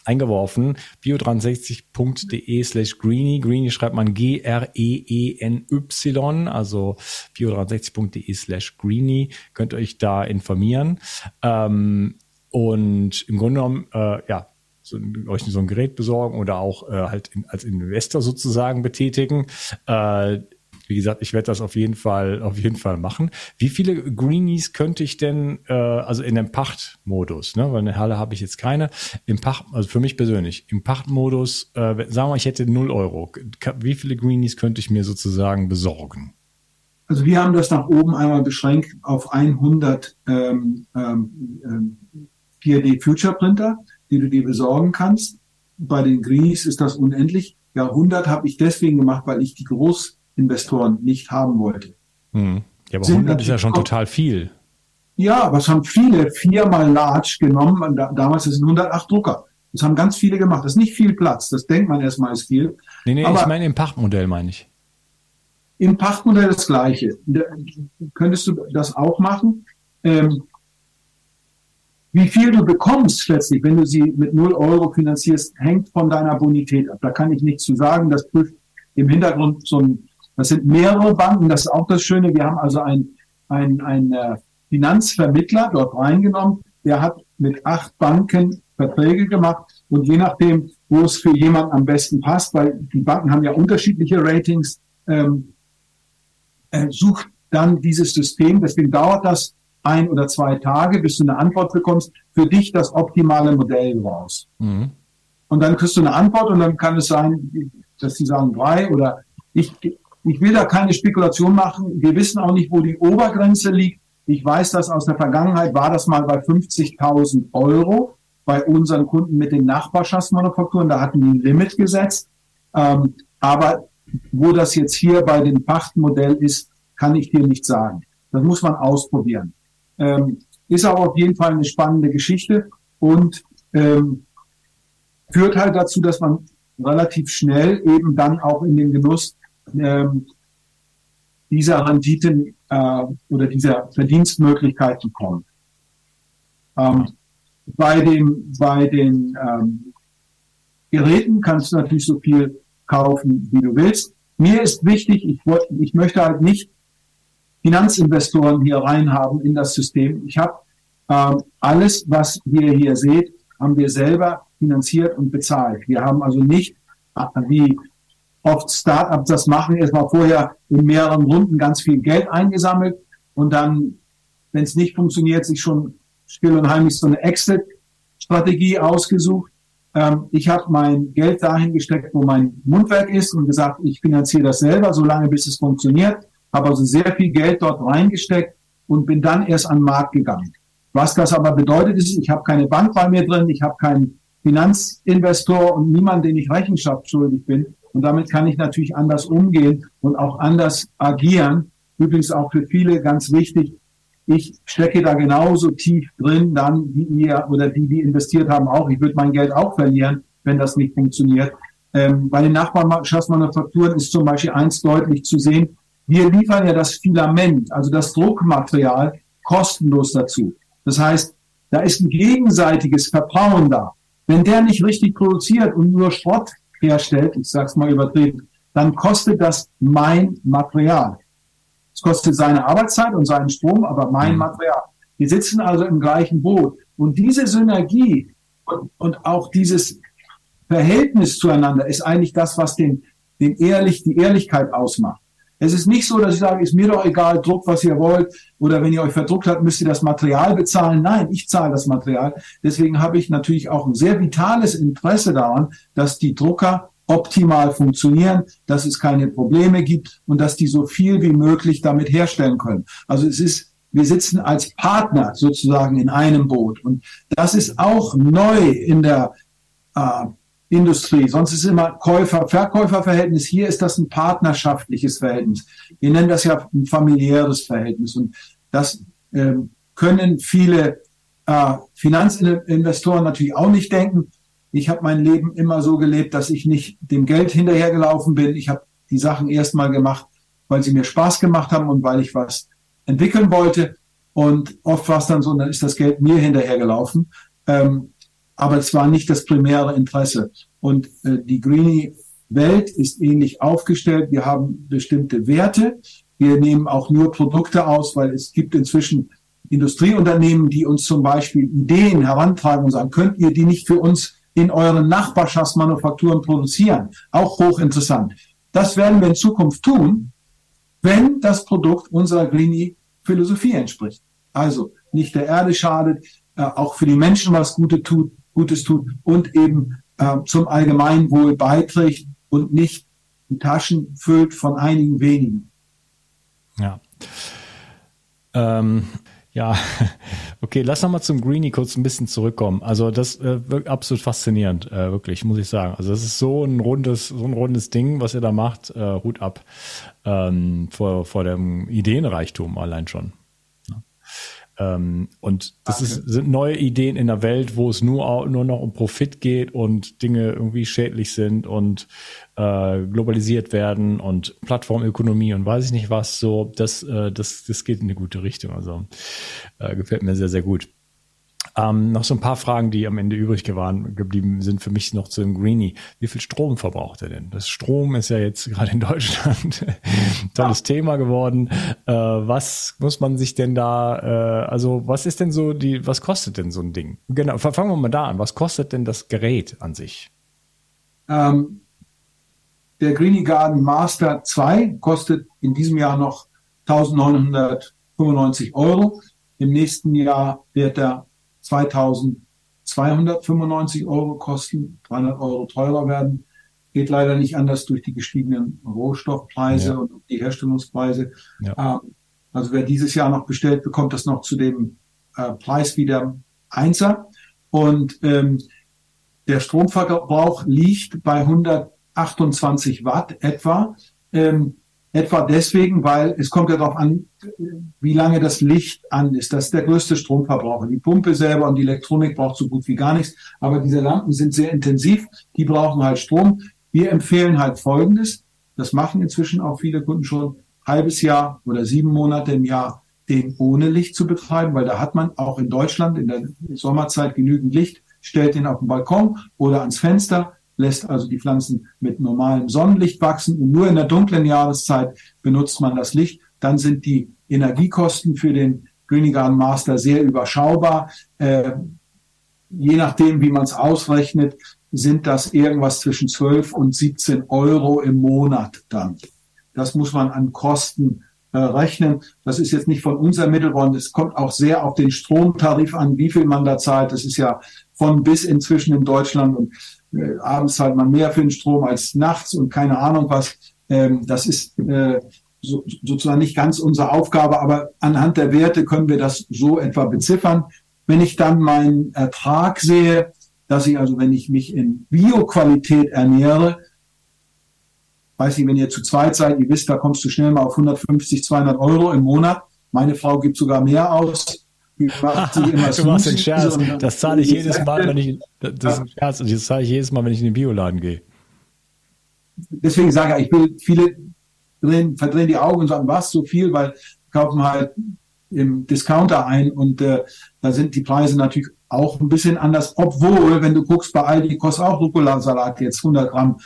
eingeworfen. bio360.de slash greeny. Greeny schreibt man G-R-E-E-N-Y, also bio360.de slash greeny. Könnt ihr euch da informieren. Ähm, und im Grunde genommen, äh, ja, so, euch so ein Gerät besorgen oder auch äh, halt in, als Investor sozusagen betätigen. Äh, wie gesagt, ich werde das auf jeden Fall, auf jeden Fall machen. Wie viele Greenies könnte ich denn, äh, also in dem Pachtmodus, ne? Weil eine Halle habe ich jetzt keine. Im Pacht, also für mich persönlich, im Pachtmodus, äh, sagen wir mal, ich hätte 0 Euro. Wie viele Greenies könnte ich mir sozusagen besorgen? Also wir haben das nach oben einmal beschränkt auf 100 ähm, ähm, 4D ähm, Future Printer, die du dir besorgen kannst. Bei den Greenies ist das unendlich. Ja, 100 habe ich deswegen gemacht, weil ich die groß Investoren nicht haben wollte. Hm. Ja, aber Sind 100 ist ja schon total viel. Ja, aber es haben viele viermal large genommen. Da, damals sind 108 Drucker. Das haben ganz viele gemacht. Das ist nicht viel Platz. Das denkt man erstmal ist viel. Nee, nee, aber ich meine im Pachtmodell meine ich. Im Pachtmodell das Gleiche. Da, könntest du das auch machen? Ähm, wie viel du bekommst letztlich, wenn du sie mit 0 Euro finanzierst, hängt von deiner Bonität ab. Da kann ich nichts zu sagen. Das prüft im Hintergrund so ein das sind mehrere Banken, das ist auch das Schöne. Wir haben also einen ein, äh, Finanzvermittler dort reingenommen, der hat mit acht Banken Verträge gemacht und je nachdem, wo es für jemanden am besten passt, weil die Banken haben ja unterschiedliche Ratings, ähm, äh, sucht dann dieses System. Deswegen dauert das ein oder zwei Tage, bis du eine Antwort bekommst, für dich das optimale Modell raus. Mhm. Und dann kriegst du eine Antwort und dann kann es sein, dass sie sagen drei oder ich ich will da keine Spekulation machen. Wir wissen auch nicht, wo die Obergrenze liegt. Ich weiß, dass aus der Vergangenheit war das mal bei 50.000 Euro bei unseren Kunden mit den Nachbarschaftsmanufakturen. Da hatten die ein Limit gesetzt. Ähm, aber wo das jetzt hier bei dem Pachtmodell ist, kann ich dir nicht sagen. Das muss man ausprobieren. Ähm, ist aber auf jeden Fall eine spannende Geschichte und ähm, führt halt dazu, dass man relativ schnell eben dann auch in den Genuss ähm, dieser Renditen äh, oder dieser Verdienstmöglichkeiten kommt. Ähm, bei den, bei den ähm, Geräten kannst du natürlich so viel kaufen, wie du willst. Mir ist wichtig, ich, ich möchte halt nicht Finanzinvestoren hier reinhaben in das System. Ich habe ähm, alles, was ihr hier seht, haben wir selber finanziert und bezahlt. Wir haben also nicht wie oft Startups das machen, erstmal vorher in mehreren Runden ganz viel Geld eingesammelt und dann, wenn es nicht funktioniert, sich schon still und heimlich so eine Exit-Strategie ausgesucht. Ähm, ich habe mein Geld dahin gesteckt, wo mein Mundwerk ist und gesagt, ich finanziere das selber, solange bis es funktioniert. Habe also sehr viel Geld dort reingesteckt und bin dann erst an den Markt gegangen. Was das aber bedeutet, ist, ich habe keine Bank bei mir drin, ich habe keinen Finanzinvestor und niemand, den ich Rechenschaft schuldig bin. Und damit kann ich natürlich anders umgehen und auch anders agieren. Übrigens auch für viele ganz wichtig. Ich stecke da genauso tief drin, dann wie ihr oder die, die investiert haben, auch. Ich würde mein Geld auch verlieren, wenn das nicht funktioniert. Ähm, bei den Nachbarschaftsmanufakturen ist zum Beispiel eins deutlich zu sehen. Wir liefern ja das Filament, also das Druckmaterial, kostenlos dazu. Das heißt, da ist ein gegenseitiges Vertrauen da. Wenn der nicht richtig produziert und nur Schrott herstellt, ich sag's mal übertrieben, dann kostet das mein Material. Es kostet seine Arbeitszeit und seinen Strom, aber mein mhm. Material. Wir sitzen also im gleichen Boot. Und diese Synergie und, und auch dieses Verhältnis zueinander ist eigentlich das, was den, den ehrlich, die Ehrlichkeit ausmacht. Es ist nicht so, dass ich sage, ist mir doch egal, druckt, was ihr wollt, oder wenn ihr euch verdruckt habt, müsst ihr das Material bezahlen. Nein, ich zahle das Material. Deswegen habe ich natürlich auch ein sehr vitales Interesse daran, dass die Drucker optimal funktionieren, dass es keine Probleme gibt und dass die so viel wie möglich damit herstellen können. Also es ist, wir sitzen als Partner sozusagen in einem Boot und das ist auch neu in der äh, Industrie. Sonst ist immer Käufer-Verkäufer-Verhältnis. Hier ist das ein partnerschaftliches Verhältnis. Wir nennen das ja ein familiäres Verhältnis und das äh, können viele äh, Finanzinvestoren natürlich auch nicht denken. Ich habe mein Leben immer so gelebt, dass ich nicht dem Geld hinterhergelaufen bin. Ich habe die Sachen erstmal gemacht, weil sie mir Spaß gemacht haben und weil ich was entwickeln wollte. Und oft war es dann so, dann ist das Geld mir hinterhergelaufen. Ähm, aber es war nicht das primäre Interesse. Und äh, die Greenie Welt ist ähnlich aufgestellt. Wir haben bestimmte Werte. Wir nehmen auch nur Produkte aus, weil es gibt inzwischen Industrieunternehmen, die uns zum Beispiel Ideen herantragen und sagen, könnt ihr die nicht für uns in euren Nachbarschaftsmanufakturen produzieren. Auch hochinteressant. Das werden wir in Zukunft tun, wenn das Produkt unserer Greenie-Philosophie entspricht. Also nicht der Erde schadet, äh, auch für die Menschen was Gutes tut, Gutes tut und eben äh, zum Allgemeinwohl beiträgt und nicht die Taschen füllt von einigen wenigen. Ja. Ähm, ja, okay, lass noch mal zum Greenie kurz ein bisschen zurückkommen. Also das äh, wirkt absolut faszinierend, äh, wirklich, muss ich sagen. Also das ist so ein rundes, so ein rundes Ding, was ihr da macht. Äh, Hut ab ähm, vor, vor dem Ideenreichtum allein schon. Ähm, und das ist, sind neue Ideen in der Welt, wo es nur, nur noch um Profit geht und Dinge irgendwie schädlich sind und äh, globalisiert werden und Plattformökonomie und weiß ich nicht was. So, das, äh, das, das geht in eine gute Richtung. Also äh, gefällt mir sehr, sehr gut. Ähm, noch so ein paar Fragen, die am Ende übrig gewaren, geblieben sind für mich noch zu dem Greenie. Wie viel Strom verbraucht er denn? Das Strom ist ja jetzt gerade in Deutschland tolles ja. Thema geworden. Äh, was muss man sich denn da, äh, also was ist denn so die, was kostet denn so ein Ding? Genau, fangen wir mal da an. Was kostet denn das Gerät an sich? Ähm, der Greenie Garden Master 2 kostet in diesem Jahr noch 1995 Euro. Im nächsten Jahr wird er 2295 Euro kosten, 300 Euro teurer werden. Geht leider nicht anders durch die gestiegenen Rohstoffpreise ja. und die Herstellungspreise. Ja. Ähm, also wer dieses Jahr noch bestellt, bekommt das noch zu dem äh, Preis wie der Einser. Und ähm, der Stromverbrauch liegt bei 128 Watt etwa. Ähm, Etwa deswegen, weil es kommt ja darauf an, wie lange das Licht an ist. Das ist der größte Stromverbraucher. Die Pumpe selber und die Elektronik braucht so gut wie gar nichts. Aber diese Lampen sind sehr intensiv. Die brauchen halt Strom. Wir empfehlen halt Folgendes. Das machen inzwischen auch viele Kunden schon. Halbes Jahr oder sieben Monate im Jahr den ohne Licht zu betreiben, weil da hat man auch in Deutschland in der Sommerzeit genügend Licht, stellt den auf den Balkon oder ans Fenster lässt also die Pflanzen mit normalem Sonnenlicht wachsen und nur in der dunklen Jahreszeit benutzt man das Licht. Dann sind die Energiekosten für den Green Garden Master sehr überschaubar. Äh, je nachdem, wie man es ausrechnet, sind das irgendwas zwischen 12 und 17 Euro im Monat dann. Das muss man an Kosten äh, rechnen. Das ist jetzt nicht von uns ermittelt worden. Es kommt auch sehr auf den Stromtarif an, wie viel man da zahlt. Das ist ja von bis inzwischen in Deutschland. Und äh, abends zahlt man mehr für den Strom als nachts und keine Ahnung was. Ähm, das ist äh, so, sozusagen nicht ganz unsere Aufgabe, aber anhand der Werte können wir das so etwa beziffern. Wenn ich dann meinen Ertrag sehe, dass ich also, wenn ich mich in Bioqualität ernähre, weiß ich, wenn ihr zu zweit seid, ihr wisst, da kommst du schnell mal auf 150, 200 Euro im Monat. Meine Frau gibt sogar mehr aus macht sich immer du machst den Scherz. Das zahle ich jedes Mal, wenn ich, das ist ein Scherz, das zahle ich jedes Mal, wenn ich in den Bioladen gehe. deswegen sage ich, ich viele drehen, verdrehen die Augen und sagen, was so viel, weil kaufen halt im Discounter ein und äh, da sind die Preise natürlich auch ein bisschen anders, obwohl, wenn du guckst, bei Aldi kostet auch Rucola-Salat jetzt 100 Gramm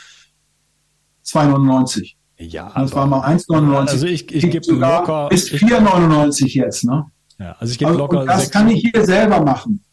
2,99. Ja, das war mal 1,99. Also ich, ich gebe locker... Bis 4,99 jetzt, ne? Ja, also ich gebe locker... Und das kann ich hier selber machen.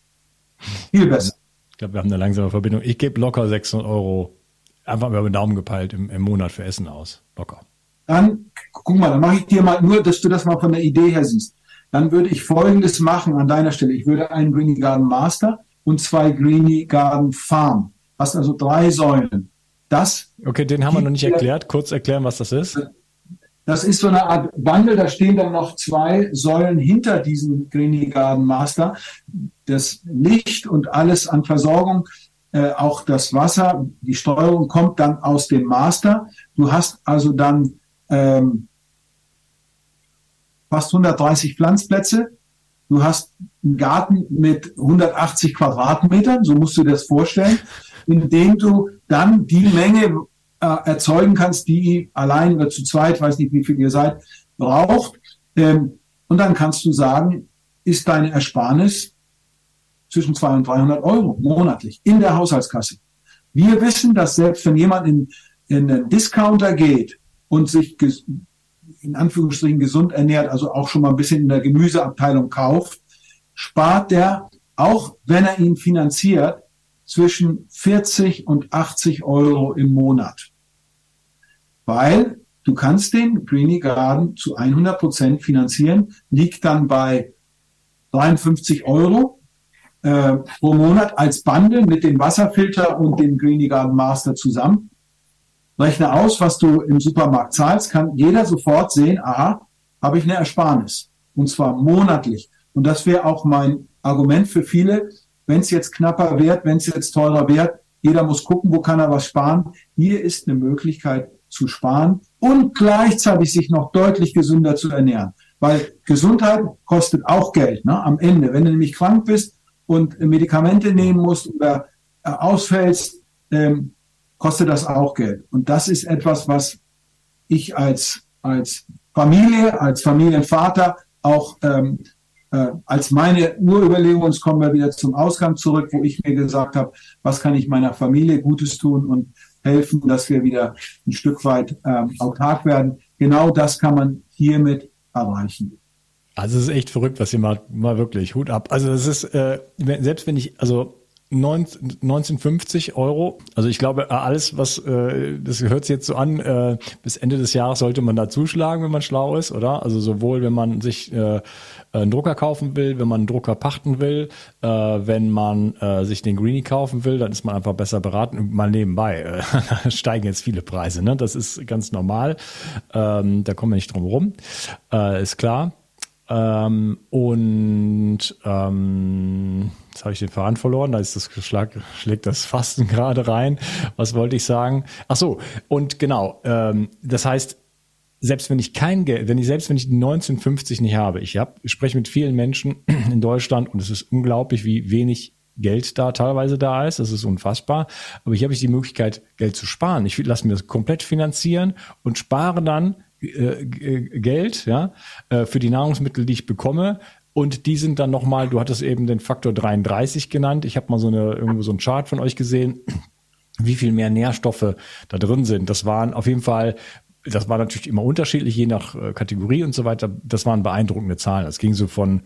Viel besser. Ich glaube, wir haben eine langsame Verbindung. Ich gebe locker 600 Euro, einfach über den Daumen gepeilt, im, im Monat für Essen aus. Locker. Dann, guck mal, dann mache ich dir mal nur, dass du das mal von der Idee her siehst. Dann würde ich Folgendes machen an deiner Stelle. Ich würde einen Greeny Garden Master und zwei Greeny Garden Farm. Hast also drei Säulen. Das. Okay, den haben wir noch nicht erklärt. Kurz erklären, was das ist. Das ist so eine Art Wandel. Da stehen dann noch zwei Säulen hinter diesem Greeny Garden Master. Das Licht und alles an Versorgung, äh, auch das Wasser, die Steuerung kommt dann aus dem Master. Du hast also dann ähm, fast 130 Pflanzplätze. Du hast einen Garten mit 180 Quadratmetern, so musst du dir das vorstellen, in dem du dann die Menge äh, erzeugen kannst, die allein oder zu zweit, weiß nicht, wie viel ihr seid, braucht. Ähm, und dann kannst du sagen, ist deine Ersparnis zwischen 200 und 300 Euro monatlich in der Haushaltskasse. Wir wissen, dass selbst wenn jemand in, in einen Discounter geht und sich in Anführungsstrichen gesund ernährt, also auch schon mal ein bisschen in der Gemüseabteilung kauft, spart der, auch wenn er ihn finanziert, zwischen 40 und 80 Euro im Monat. Weil du kannst den Greeny Garden zu 100 Prozent finanzieren, liegt dann bei 53 Euro äh, pro Monat als Bande mit dem Wasserfilter und dem Greeny Garden Master zusammen. Rechne aus, was du im Supermarkt zahlst, kann jeder sofort sehen, aha, habe ich eine Ersparnis. Und zwar monatlich. Und das wäre auch mein Argument für viele, wenn es jetzt knapper wird, wenn es jetzt teurer wird, jeder muss gucken, wo kann er was sparen. Hier ist eine Möglichkeit zu sparen und gleichzeitig sich noch deutlich gesünder zu ernähren. Weil Gesundheit kostet auch Geld ne? am Ende. Wenn du nämlich krank bist und Medikamente nehmen musst oder äh, ausfällst, ähm, kostet das auch Geld. Und das ist etwas, was ich als, als Familie, als Familienvater auch ähm, äh, als meine Urüberlegung, jetzt kommen wir wieder zum Ausgang zurück, wo ich mir gesagt habe, was kann ich meiner Familie Gutes tun und helfen, dass wir wieder ein Stück weit ähm, autark werden. Genau das kann man hiermit erreichen. Also es ist echt verrückt, was ihr macht, mal wirklich Hut ab. Also es ist äh, selbst wenn ich also 1950 Euro. Also ich glaube, alles, was, äh, das hört sich jetzt so an, äh, bis Ende des Jahres sollte man da zuschlagen, wenn man schlau ist, oder? Also sowohl, wenn man sich äh, einen Drucker kaufen will, wenn man einen Drucker pachten will, äh, wenn man äh, sich den Greenie kaufen will, dann ist man einfach besser beraten. Mal nebenbei, äh, steigen jetzt viele Preise, ne? Das ist ganz normal. Ähm, da kommen wir nicht drum rum, äh, ist klar. Ähm, und ähm, jetzt habe ich den Faden verloren, da ist das Schlag, schlägt das Fasten gerade rein. Was wollte ich sagen? Ach so, und genau, ähm, das heißt, selbst wenn ich kein Geld, wenn ich selbst wenn ich die 1950 nicht habe, ich habe, ich spreche mit vielen Menschen in Deutschland und es ist unglaublich, wie wenig Geld da teilweise da ist. Das ist unfassbar. Aber hier habe ich die Möglichkeit, Geld zu sparen. Ich lasse mir das komplett finanzieren und spare dann äh, Geld, ja, äh, für die Nahrungsmittel, die ich bekomme. Und die sind dann nochmal, du hattest eben den Faktor 33 genannt. Ich habe mal so eine, irgendwo so einen Chart von euch gesehen, wie viel mehr Nährstoffe da drin sind. Das waren auf jeden Fall, das war natürlich immer unterschiedlich, je nach äh, Kategorie und so weiter. Das waren beeindruckende Zahlen. Das ging so von,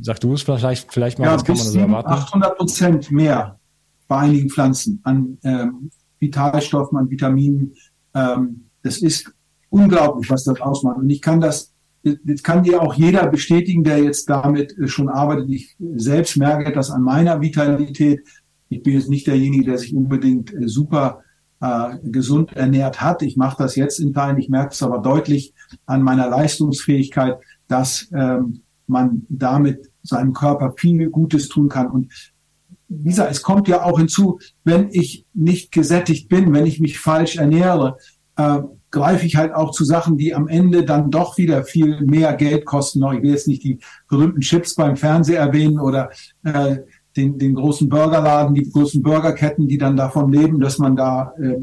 sag du es vielleicht, vielleicht mal, ja, was kann man so erwarten? 800 Prozent mehr bei einigen Pflanzen an ähm, Vitalstoffen, an Vitaminen. Ähm, das ist unglaublich, was das ausmacht. Und ich kann das, das kann dir auch jeder bestätigen, der jetzt damit schon arbeitet. Ich selbst merke das an meiner Vitalität. Ich bin jetzt nicht derjenige, der sich unbedingt äh, super äh, gesund ernährt hat. Ich mache das jetzt in Teilen. Ich merke es aber deutlich an meiner Leistungsfähigkeit, dass ähm, man damit seinem Körper viel Gutes tun kann. Und Lisa, es kommt ja auch hinzu, wenn ich nicht gesättigt bin, wenn ich mich falsch ernähre, äh, greife ich halt auch zu Sachen, die am Ende dann doch wieder viel mehr Geld kosten. Ich will jetzt nicht die berühmten Chips beim Fernseher erwähnen oder äh, den, den großen Burgerladen, die großen Burgerketten, die dann davon leben, dass man da äh,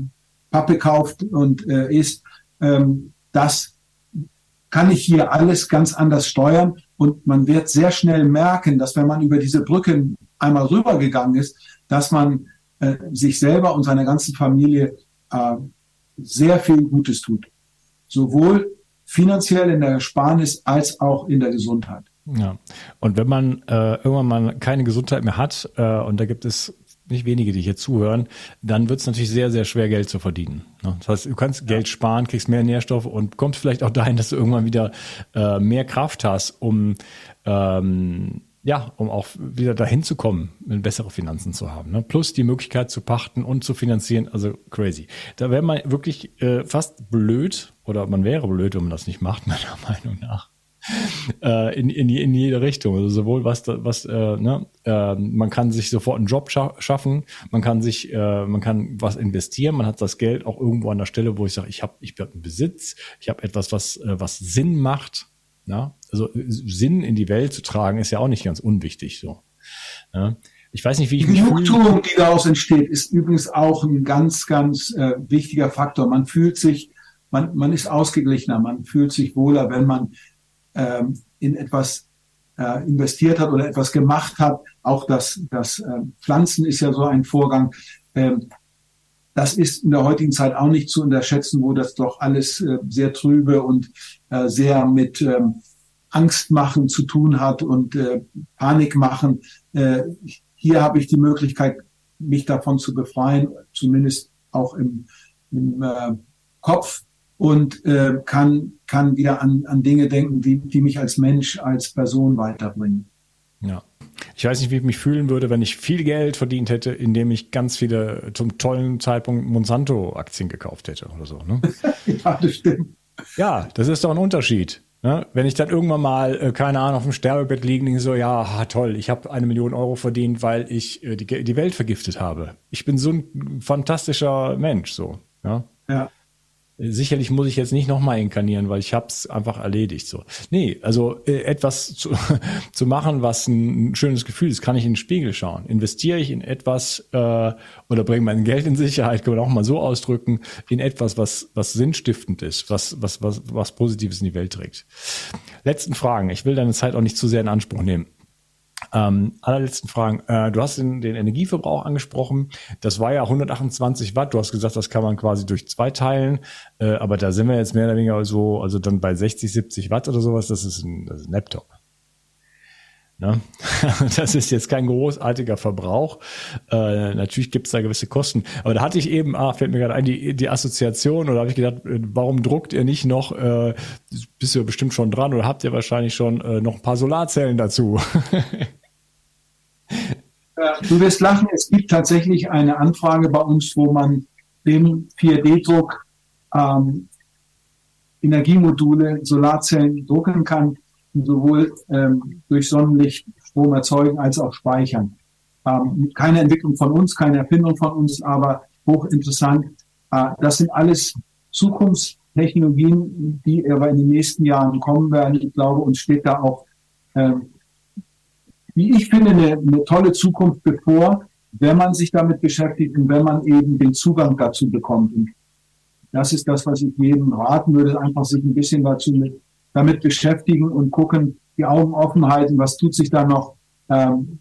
Pappe kauft und äh, isst, ähm, das kann ich hier alles ganz anders steuern. Und man wird sehr schnell merken, dass wenn man über diese Brücken einmal rübergegangen ist, dass man äh, sich selber und seiner ganzen Familie äh, sehr viel Gutes tut. Sowohl finanziell in der Ersparnis als auch in der Gesundheit. Ja, und wenn man äh, irgendwann mal keine Gesundheit mehr hat, äh, und da gibt es nicht wenige, die hier zuhören, dann wird es natürlich sehr, sehr schwer, Geld zu verdienen. Ne? Das heißt, du kannst Geld sparen, kriegst mehr Nährstoffe und kommst vielleicht auch dahin, dass du irgendwann wieder äh, mehr Kraft hast, um ähm, ja, um auch wieder dahin zu kommen, bessere Finanzen zu haben. Ne? Plus die Möglichkeit zu pachten und zu finanzieren, also crazy. Da wäre man wirklich äh, fast blöd, oder man wäre blöd, wenn man das nicht macht, meiner Meinung nach. Äh, in, in, in jede Richtung. Also sowohl was, was äh, ne, äh, man kann sich sofort einen Job scha schaffen, man kann sich, äh, man kann was investieren, man hat das Geld auch irgendwo an der Stelle, wo ich sage, ich habe ich hab einen Besitz, ich habe etwas, was, äh, was Sinn macht. Ja? Also Sinn in die Welt zu tragen, ist ja auch nicht ganz unwichtig so. Ja? Ich weiß nicht, wie ich die Genugtuung, die daraus entsteht, ist übrigens auch ein ganz, ganz äh, wichtiger Faktor. Man fühlt sich, man, man ist ausgeglichener, man fühlt sich wohler, wenn man ähm, in etwas äh, investiert hat oder etwas gemacht hat. Auch das, das äh, Pflanzen ist ja so ein Vorgang. Ähm, das ist in der heutigen Zeit auch nicht zu unterschätzen, wo das doch alles äh, sehr trübe und äh, sehr mit ähm, Angst machen zu tun hat und äh, Panik machen. Hier habe ich die Möglichkeit, mich davon zu befreien, zumindest auch im, im Kopf und kann, kann wieder an, an Dinge denken, die, die mich als Mensch, als Person weiterbringen. Ja. Ich weiß nicht, wie ich mich fühlen würde, wenn ich viel Geld verdient hätte, indem ich ganz viele zum tollen Zeitpunkt Monsanto-Aktien gekauft hätte oder so. Ne? ja, das stimmt. Ja, das ist doch ein Unterschied. Ne? Wenn ich dann irgendwann mal, äh, keine Ahnung, auf dem Sterbebett liegen denke so, ja, toll, ich habe eine Million Euro verdient, weil ich äh, die, die Welt vergiftet habe. Ich bin so ein fantastischer Mensch, so. Ja. ja sicherlich muss ich jetzt nicht nochmal inkarnieren, weil ich habe es einfach erledigt. So. Nee, also äh, etwas zu, zu machen, was ein schönes Gefühl ist, kann ich in den Spiegel schauen. Investiere ich in etwas äh, oder bringe mein Geld in Sicherheit, kann man auch mal so ausdrücken, in etwas, was, was sinnstiftend ist, was, was, was, was Positives in die Welt trägt. Letzten Fragen. Ich will deine Zeit auch nicht zu sehr in Anspruch nehmen. Ähm, allerletzten Fragen. Äh, du hast den, den, Energieverbrauch angesprochen. Das war ja 128 Watt. Du hast gesagt, das kann man quasi durch zwei teilen. Äh, aber da sind wir jetzt mehr oder weniger so, also dann bei 60, 70 Watt oder sowas. Das ist ein, das ist ein Laptop. Ne? Das ist jetzt kein großartiger Verbrauch. Äh, natürlich gibt es da gewisse Kosten. Aber da hatte ich eben, ah, fällt mir gerade ein, die, die Assoziation, oder habe ich gedacht, äh, warum druckt ihr nicht noch, äh, bist du bestimmt schon dran oder habt ihr wahrscheinlich schon äh, noch ein paar Solarzellen dazu? du wirst lachen, es gibt tatsächlich eine Anfrage bei uns, wo man dem 4D-Druck ähm, Energiemodule, Solarzellen drucken kann sowohl ähm, durch Sonnenlicht Strom erzeugen als auch speichern. Ähm, keine Entwicklung von uns, keine Erfindung von uns, aber hochinteressant. Äh, das sind alles Zukunftstechnologien, die aber in den nächsten Jahren kommen werden. Ich glaube, uns steht da auch, ähm, wie ich finde, eine, eine tolle Zukunft bevor, wenn man sich damit beschäftigt und wenn man eben den Zugang dazu bekommt. Und das ist das, was ich jedem raten würde, einfach sich ein bisschen dazu mit damit beschäftigen und gucken, die Augen offen halten, was tut sich da noch. Ähm,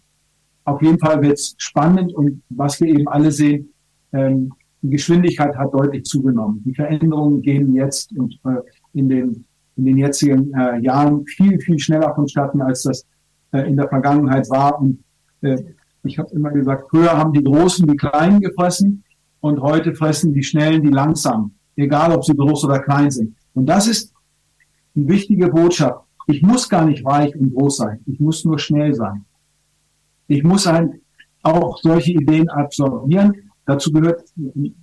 auf jeden Fall wird es spannend und was wir eben alle sehen, ähm, die Geschwindigkeit hat deutlich zugenommen. Die Veränderungen gehen jetzt und äh, in den in den jetzigen äh, Jahren viel viel schneller vonstatten, als das äh, in der Vergangenheit war. Und äh, ich habe immer gesagt, früher haben die Großen die Kleinen gefressen und heute fressen die Schnellen die Langsamen, egal ob sie groß oder klein sind. Und das ist die wichtige Botschaft. Ich muss gar nicht reich und groß sein. Ich muss nur schnell sein. Ich muss ein, auch solche Ideen absorbieren. Dazu gehört eine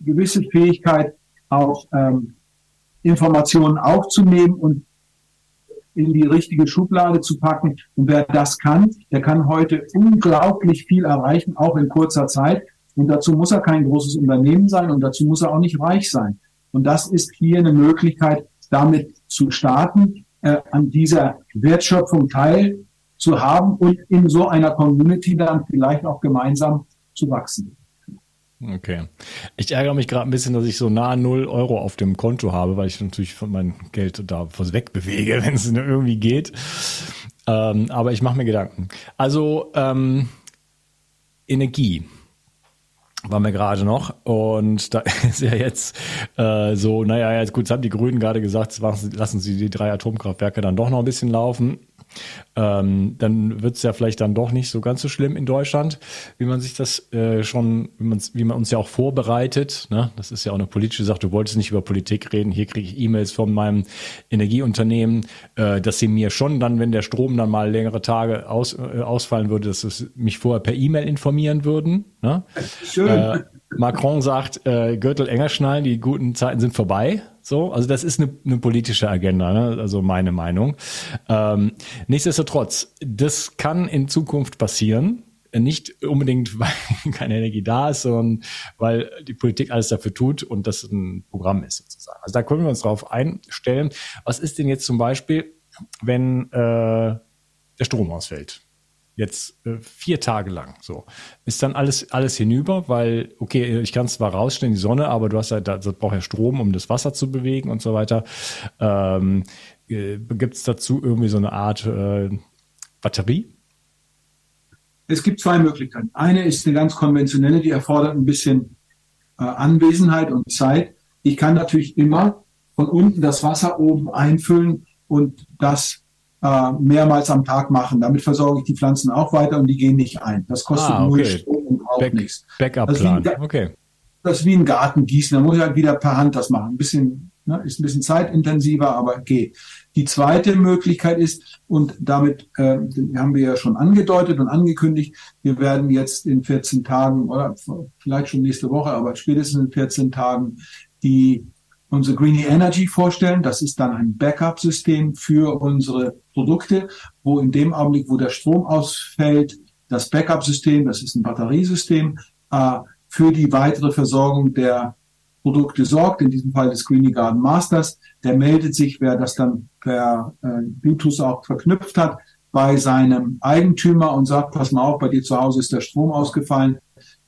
gewisse Fähigkeit, auch ähm, Informationen aufzunehmen und in die richtige Schublade zu packen. Und wer das kann, der kann heute unglaublich viel erreichen, auch in kurzer Zeit. Und dazu muss er kein großes Unternehmen sein und dazu muss er auch nicht reich sein. Und das ist hier eine Möglichkeit, damit zu starten, äh, an dieser Wertschöpfung teil zu haben und in so einer Community dann vielleicht auch gemeinsam zu wachsen. Okay. Ich ärgere mich gerade ein bisschen, dass ich so nah null Euro auf dem Konto habe, weil ich natürlich von meinem Geld da was wegbewege, wenn es irgendwie geht. Ähm, aber ich mache mir Gedanken. Also ähm, Energie waren wir gerade noch und da ist ja jetzt äh, so, naja, jetzt gut, das haben die Grünen gerade gesagt, lassen sie die drei Atomkraftwerke dann doch noch ein bisschen laufen ähm, dann wird es ja vielleicht dann doch nicht so ganz so schlimm in Deutschland, wie man sich das äh, schon, wie, wie man uns ja auch vorbereitet. Ne? Das ist ja auch eine politische Sache. Du wolltest nicht über Politik reden. Hier kriege ich E-Mails von meinem Energieunternehmen, äh, dass sie mir schon dann, wenn der Strom dann mal längere Tage aus, äh, ausfallen würde, dass sie mich vorher per E-Mail informieren würden. Ne? Schön. Äh, Macron sagt, äh, Gürtel enger schnallen, die guten Zeiten sind vorbei. So, also das ist eine, eine politische Agenda, ne? also meine Meinung. Ähm, nichtsdestotrotz, das kann in Zukunft passieren. Nicht unbedingt, weil keine Energie da ist, sondern weil die Politik alles dafür tut und das ein Programm ist sozusagen. Also da können wir uns drauf einstellen. Was ist denn jetzt zum Beispiel, wenn äh, der Strom ausfällt? Jetzt äh, vier Tage lang. So ist dann alles alles hinüber, weil okay, ich kann zwar rausstellen die Sonne, aber du hast ja, da, das braucht ja Strom, um das Wasser zu bewegen und so weiter. Ähm, äh, Gibt es dazu irgendwie so eine Art äh, Batterie? Es gibt zwei Möglichkeiten. Eine ist eine ganz konventionelle, die erfordert ein bisschen äh, Anwesenheit und Zeit. Ich kann natürlich immer von unten das Wasser oben einfüllen und das äh, mehrmals am Tag machen. Damit versorge ich die Pflanzen auch weiter und die gehen nicht ein. Das kostet ah, okay. null Strom und braucht Back, nichts. Backup-Plan, okay. Das ist wie ein Garten gießen. Da muss ich halt wieder per Hand das machen. Ein bisschen, ne, ist ein bisschen zeitintensiver, aber geht. Die zweite Möglichkeit ist, und damit äh, haben wir ja schon angedeutet und angekündigt, wir werden jetzt in 14 Tagen oder vielleicht schon nächste Woche, aber spätestens in 14 Tagen die unsere Greeny Energy vorstellen. Das ist dann ein Backup-System für unsere Produkte, wo in dem Augenblick, wo der Strom ausfällt, das Backup-System, das ist ein Batteriesystem, äh, für die weitere Versorgung der Produkte sorgt, in diesem Fall des Greeny Garden Masters. Der meldet sich, wer das dann per äh, Bluetooth auch verknüpft hat, bei seinem Eigentümer und sagt, pass mal auf, bei dir zu Hause ist der Strom ausgefallen.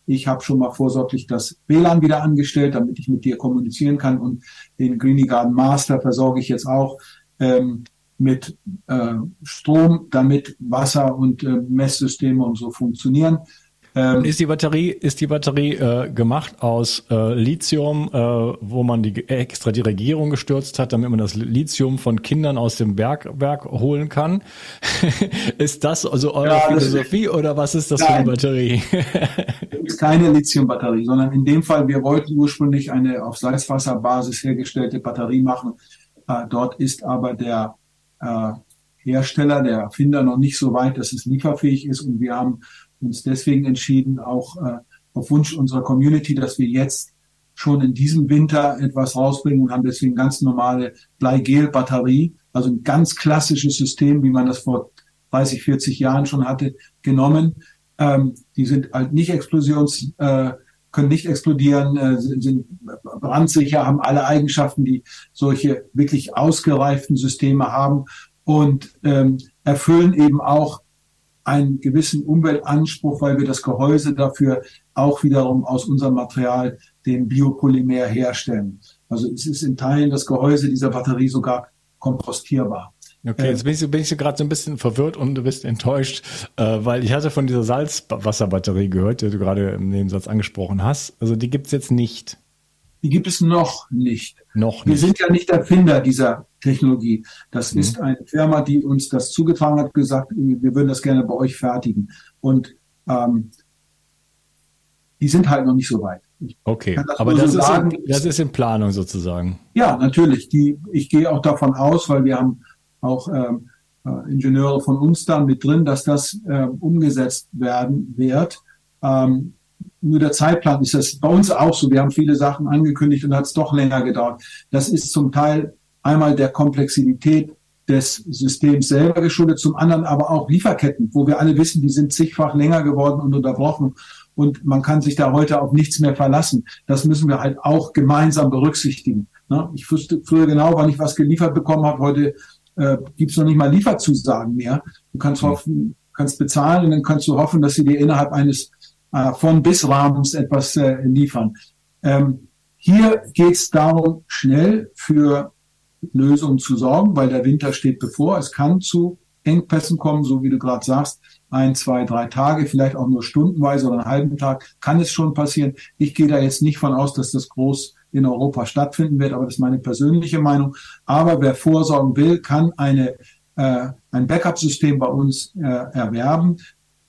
Ich habe schon mal vorsorglich das WLAN wieder angestellt, damit ich mit dir kommunizieren kann. Und den Greeny Garden Master versorge ich jetzt auch ähm, mit äh, Strom, damit Wasser und äh, Messsysteme und so funktionieren. Ähm, ist die Batterie, ist die Batterie äh, gemacht aus äh, Lithium, äh, wo man die extra die Regierung gestürzt hat, damit man das Lithium von Kindern aus dem Bergwerk holen kann? ist das also eure ja, Philosophie ist, oder was ist das nein, für eine Batterie? das ist keine Lithium-Batterie, sondern in dem Fall, wir wollten ursprünglich eine auf Salzwasserbasis hergestellte Batterie machen. Äh, dort ist aber der äh, Hersteller, der Erfinder noch nicht so weit, dass es lieferfähig ist und wir haben uns deswegen entschieden, auch äh, auf Wunsch unserer Community, dass wir jetzt schon in diesem Winter etwas rausbringen und haben deswegen ganz normale Bleigel-Batterie, also ein ganz klassisches System, wie man das vor 30, 40 Jahren schon hatte, genommen. Ähm, die sind halt nicht explosions, äh, können nicht explodieren, äh, sind, sind brandsicher, haben alle Eigenschaften, die solche wirklich ausgereiften Systeme haben und ähm, erfüllen eben auch einen gewissen Umweltanspruch, weil wir das Gehäuse dafür auch wiederum aus unserem Material, dem Biopolymer, herstellen. Also es ist in Teilen das Gehäuse dieser Batterie sogar kompostierbar. Okay, jetzt bin ich, bin ich gerade so ein bisschen verwirrt und du bist enttäuscht, äh, weil ich hatte von dieser Salzwasserbatterie gehört, die du gerade im Nebensatz angesprochen hast. Also die gibt's jetzt nicht. Die gibt es noch nicht. Noch nicht. Wir sind ja nicht Erfinder dieser Technologie. Das mhm. ist eine Firma, die uns das zugetragen hat, gesagt, wir würden das gerne bei euch fertigen. Und ähm, die sind halt noch nicht so weit. Ich okay, das aber das, so ist in, das ist in Planung sozusagen. Ja, natürlich. Die, ich gehe auch davon aus, weil wir haben auch ähm, äh, Ingenieure von uns da mit drin, dass das äh, umgesetzt werden wird. Ähm, nur der Zeitplan ist das bei uns auch so. Wir haben viele Sachen angekündigt und hat es doch länger gedauert. Das ist zum Teil einmal der Komplexität des Systems selber geschuldet, zum anderen aber auch Lieferketten, wo wir alle wissen, die sind zigfach länger geworden und unterbrochen und man kann sich da heute auf nichts mehr verlassen. Das müssen wir halt auch gemeinsam berücksichtigen. Ne? Ich wusste früher genau, wann ich was geliefert bekommen habe. Heute äh, gibt es noch nicht mal Lieferzusagen mehr. Du kannst hoffen, kannst bezahlen und dann kannst du hoffen, dass sie dir innerhalb eines äh, von bis Rahmens etwas äh, liefern. Ähm, hier geht es darum, schnell für Lösungen zu sorgen, weil der Winter steht bevor. Es kann zu Engpässen kommen, so wie du gerade sagst, ein, zwei, drei Tage, vielleicht auch nur stundenweise oder einen halben Tag, kann es schon passieren. Ich gehe da jetzt nicht von aus, dass das groß in Europa stattfinden wird, aber das ist meine persönliche Meinung. Aber wer vorsorgen will, kann eine, äh, ein Backup-System bei uns äh, erwerben.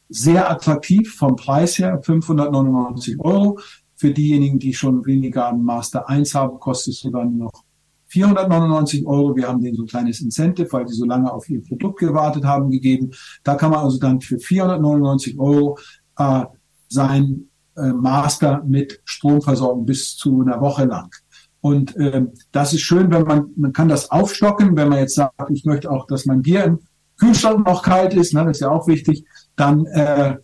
Sehr attraktiv vom Preis her, 599 Euro. Für diejenigen, die schon weniger Master 1 haben, kostet es sogar noch 499 Euro. Wir haben denen so ein kleines Incentive, weil die so lange auf ihr Produkt gewartet haben, gegeben. Da kann man also dann für 499 Euro äh, sein äh, Master mit Strom versorgen bis zu einer Woche lang. Und ähm, das ist schön, wenn man, man kann das aufstocken, wenn man jetzt sagt, ich möchte auch, dass mein Bier im Kühlschrank noch kalt ist, ne, das ist ja auch wichtig, dann äh,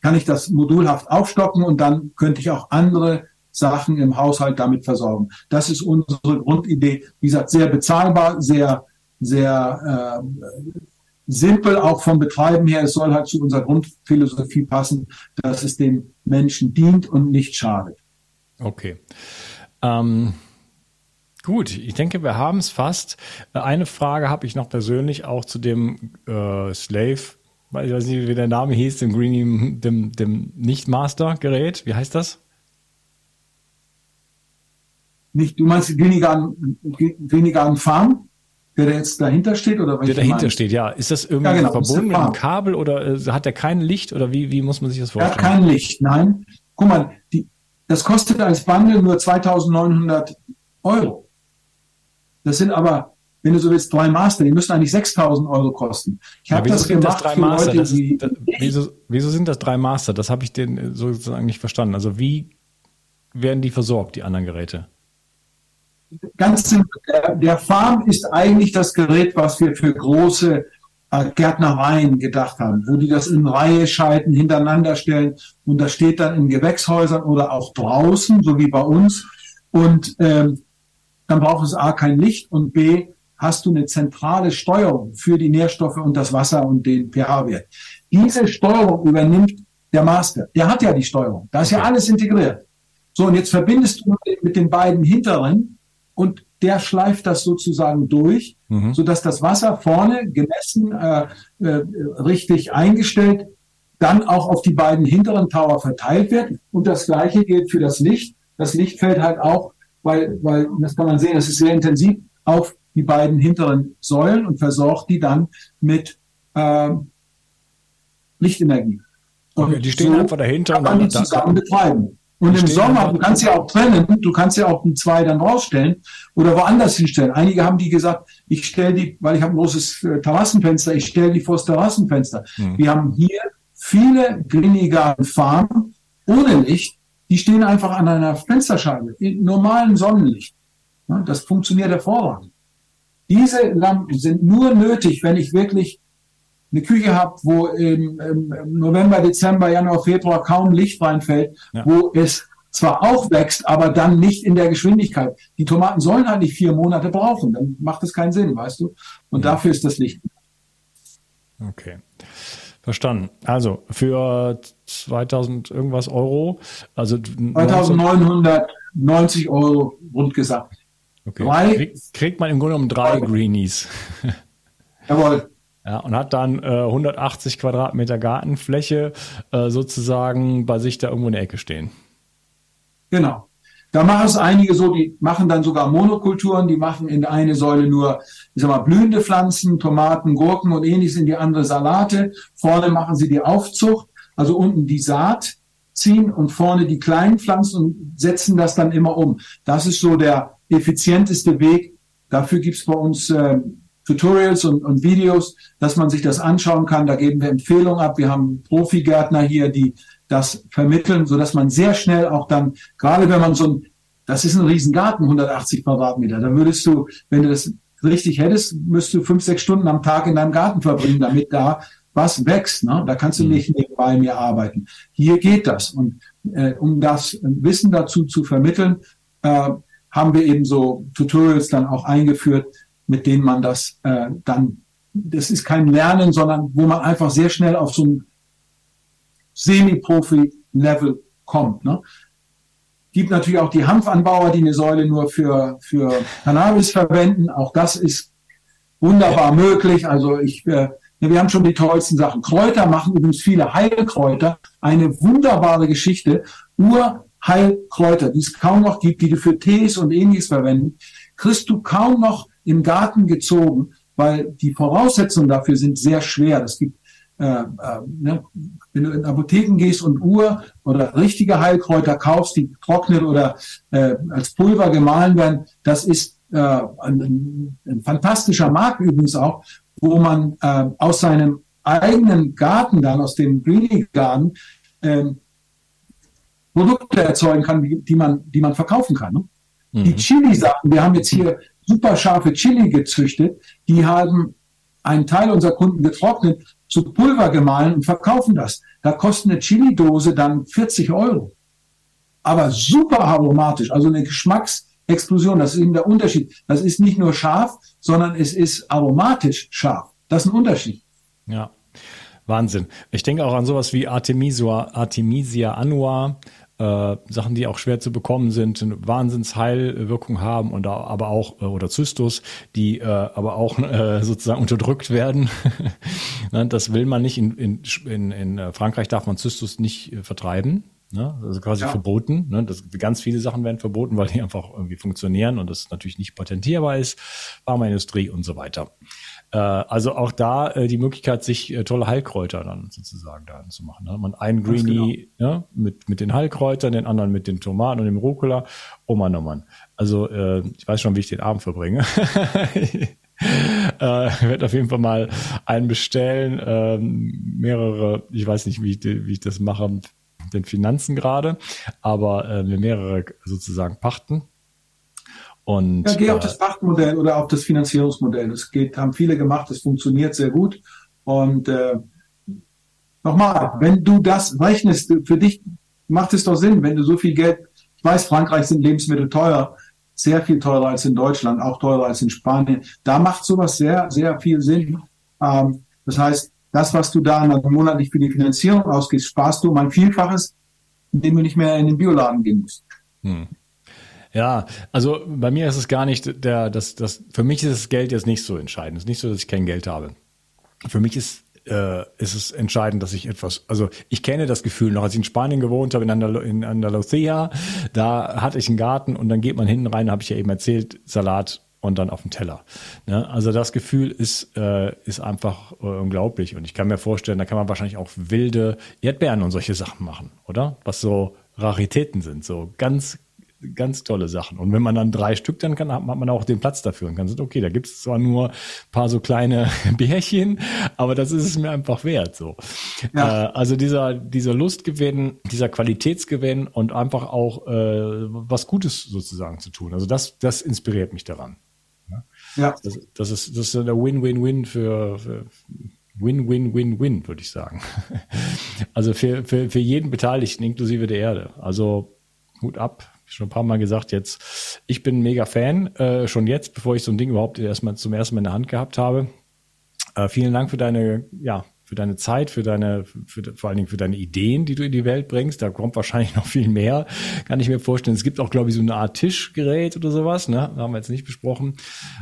kann ich das modulhaft aufstocken und dann könnte ich auch andere Sachen im Haushalt damit versorgen. Das ist unsere Grundidee. Wie gesagt, sehr bezahlbar, sehr, sehr äh, simpel, auch vom Betreiben her. Es soll halt zu unserer Grundphilosophie passen, dass es dem Menschen dient und nicht schadet. Okay. Ähm, gut, ich denke, wir haben es fast. Eine Frage habe ich noch persönlich auch zu dem äh, Slave, ich weiß nicht, wie der Name hieß, dem Greenie, dem, dem Nicht-Master-Gerät. Wie heißt das? Nicht, du meinst Glinigan, Glinigan Farm, der jetzt dahinter steht oder was? Der dahinter meinst? steht, ja. Ist das irgendwie ja, genau, verbunden mit einem Kabel oder äh, hat der kein Licht oder wie, wie muss man sich das vorstellen? Er hat kein Licht, nein. Guck mal, die, das kostet als Bundle nur 2900 Euro. Das sind aber, wenn du so willst, drei Master, die müssen eigentlich 6000 Euro kosten. Ich habe ja, das gemacht das für Master? Leute, das ist, das, wieso, wieso sind das drei Master? Das habe ich den sozusagen nicht verstanden. Also wie werden die versorgt, die anderen Geräte? Ganz simpel. Der, Farm ist eigentlich das Gerät, was wir für große äh, Gärtnereien gedacht haben, wo die das in Reihe schalten, hintereinander stellen und das steht dann in Gewächshäusern oder auch draußen, so wie bei uns. Und ähm, dann braucht es A kein Licht und B hast du eine zentrale Steuerung für die Nährstoffe und das Wasser und den pH-Wert. Diese Steuerung übernimmt der Master. Der hat ja die Steuerung. Da ist ja alles integriert. So, und jetzt verbindest du mit den beiden hinteren und der schleift das sozusagen durch, mhm. so dass das Wasser vorne gemessen, äh, äh, richtig eingestellt, dann auch auf die beiden hinteren Tower verteilt wird. Und das Gleiche gilt für das Licht. Das Licht fällt halt auch, weil, weil das kann man sehen, das ist sehr intensiv, auf die beiden hinteren Säulen und versorgt die dann mit äh, Lichtenergie. Und okay, die stehen so einfach dahinter kann man die zusammen betreiben. Und im Sommer, du kannst ja auch trennen, du kannst ja auch die zwei dann rausstellen oder woanders hinstellen. Einige haben die gesagt, ich stelle die, weil ich habe ein großes äh, Terrassenfenster, ich stelle die vor das Terrassenfenster. Mhm. Wir haben hier viele Grinigan Farmen ohne Licht, die stehen einfach an einer Fensterscheibe, in normalen Sonnenlicht. Das funktioniert hervorragend. Diese Lampen sind nur nötig, wenn ich wirklich eine Küche habt, wo im, im, November, Dezember, Januar, Februar kaum Licht reinfällt, ja. wo es zwar auch wächst, aber dann nicht in der Geschwindigkeit. Die Tomaten sollen halt nicht vier Monate brauchen, dann macht es keinen Sinn, weißt du? Und ja. dafür ist das Licht. Okay. Verstanden. Also für 2000 irgendwas Euro, also 2990 Euro rund gesagt. Okay. Drei, kriegt man im Grunde genommen drei Greenies. Jawohl. Ja, und hat dann äh, 180 Quadratmeter Gartenfläche äh, sozusagen bei sich da irgendwo in der Ecke stehen. Genau. Da machen es einige so, die machen dann sogar Monokulturen, die machen in eine Säule nur, ich sag mal, blühende Pflanzen, Tomaten, Gurken und ähnliches in die andere Salate. Vorne machen sie die Aufzucht, also unten die Saat ziehen und vorne die kleinen Pflanzen und setzen das dann immer um. Das ist so der effizienteste Weg. Dafür gibt's bei uns äh, Tutorials und, und Videos, dass man sich das anschauen kann. Da geben wir Empfehlungen ab. Wir haben Profigärtner hier, die das vermitteln, so dass man sehr schnell auch dann, gerade wenn man so ein, das ist ein Riesengarten, 180 Quadratmeter, da würdest du, wenn du das richtig hättest, müsstest du fünf, sechs Stunden am Tag in deinem Garten verbringen, damit da was wächst. Ne? Da kannst du mhm. nicht nebenbei mir arbeiten. Hier geht das. Und äh, um das Wissen dazu zu vermitteln, äh, haben wir eben so Tutorials dann auch eingeführt, mit denen man das äh, dann, das ist kein Lernen, sondern wo man einfach sehr schnell auf so ein Semi-Profi Level kommt. Ne? Gibt natürlich auch die Hanfanbauer, die eine Säule nur für, für Cannabis verwenden. Auch das ist wunderbar möglich. Also ich, äh, wir haben schon die tollsten Sachen. Kräuter machen übrigens viele Heilkräuter. Eine wunderbare Geschichte. Urheilkräuter, die es kaum noch gibt, die du für Tees und ähnliches verwenden, kriegst du kaum noch im Garten gezogen, weil die Voraussetzungen dafür sind sehr schwer. Es gibt äh, äh, ne, wenn du in Apotheken gehst und Uhr oder richtige Heilkräuter kaufst, die getrocknet oder äh, als Pulver gemahlen werden, das ist äh, ein, ein fantastischer Markt übrigens auch, wo man äh, aus seinem eigenen Garten dann, aus dem Greenie Garden, äh, Produkte erzeugen kann, die, die, man, die man verkaufen kann. Ne? Mhm. Die Chili-Sachen, wir haben jetzt hier super scharfe Chili gezüchtet, die haben einen Teil unserer Kunden getrocknet, zu Pulver gemahlen und verkaufen das. Da kostet eine Chili-Dose dann 40 Euro. Aber super aromatisch, also eine Geschmacksexplosion. Das ist eben der Unterschied. Das ist nicht nur scharf, sondern es ist aromatisch scharf. Das ist ein Unterschied. Ja. Wahnsinn. Ich denke auch an sowas wie Artemisia, Artemisia annua, äh, Sachen, die auch schwer zu bekommen sind, eine Wahnsinnsheilwirkung haben und aber auch äh, oder Zystus, die äh, aber auch äh, sozusagen unterdrückt werden. Ne, das will man nicht. In, in, in, in äh, Frankreich darf man Zystus nicht vertreiben. Ne? Also quasi ja. verboten. Ne? Das, ganz viele Sachen werden verboten, weil die einfach irgendwie funktionieren und das natürlich nicht patentierbar ist. Pharmaindustrie und so weiter. Äh, also auch da äh, die Möglichkeit, sich äh, tolle Heilkräuter dann sozusagen da zu machen. Ne? Man einen Greenie genau. ja, mit, mit den Heilkräutern, den anderen mit den Tomaten und dem Rucola. Oh Mann, oh Mann. Also äh, ich weiß schon, wie ich den Abend verbringe. äh, ich werde auf jeden Fall mal einen bestellen, ähm, mehrere, ich weiß nicht, wie ich, wie ich das mache, mit den Finanzen gerade, aber äh, mehrere sozusagen pachten und, ja, geh auf äh, das Pachtmodell oder auf das Finanzierungsmodell. Das geht, haben viele gemacht, das funktioniert sehr gut. Und äh, nochmal, wenn du das rechnest, für dich macht es doch Sinn, wenn du so viel Geld, ich weiß, Frankreich sind Lebensmittel teuer, sehr viel teurer als in Deutschland, auch teurer als in Spanien. Da macht sowas sehr, sehr viel Sinn. Ähm, das heißt, das, was du da monatlich für die Finanzierung ausgibst, sparst du um ein Vielfaches, indem du nicht mehr in den Bioladen gehen musst. Hm. Ja, also bei mir ist es gar nicht der, das, das, für mich ist das Geld jetzt nicht so entscheidend. Es ist nicht so, dass ich kein Geld habe. Für mich ist, äh, ist es entscheidend, dass ich etwas, also ich kenne das Gefühl noch, als ich in Spanien gewohnt habe, in, Andal in Andalusia, da hatte ich einen Garten und dann geht man hinten rein, habe ich ja eben erzählt, Salat und dann auf dem Teller. Ne? Also das Gefühl ist, äh, ist einfach äh, unglaublich. Und ich kann mir vorstellen, da kann man wahrscheinlich auch wilde Erdbeeren und solche Sachen machen, oder? Was so Raritäten sind, so ganz ganz tolle Sachen. Und wenn man dann drei Stück dann kann, hat man auch den Platz dafür und kann sagen, okay, da gibt es zwar nur ein paar so kleine Bärchen, aber das ist es mir einfach wert. So. Ja. Äh, also dieser, dieser Lustgewinn, dieser Qualitätsgewinn und einfach auch äh, was Gutes sozusagen zu tun. Also das, das inspiriert mich daran. Ja. Das, das ist, das ist der Win-Win-Win für, für Win-Win-Win-Win, würde ich sagen. Also für, für, für jeden Beteiligten, inklusive der Erde. Also Hut ab, schon ein paar Mal gesagt jetzt, ich bin mega Fan, äh, schon jetzt, bevor ich so ein Ding überhaupt erstmal zum ersten Mal in der Hand gehabt habe. Äh, vielen Dank für deine, ja, für deine Zeit, für deine, für, vor allen Dingen für deine Ideen, die du in die Welt bringst. Da kommt wahrscheinlich noch viel mehr, kann ich mir vorstellen. Es gibt auch, glaube ich, so eine Art Tischgerät oder sowas, ne? Haben wir jetzt nicht besprochen.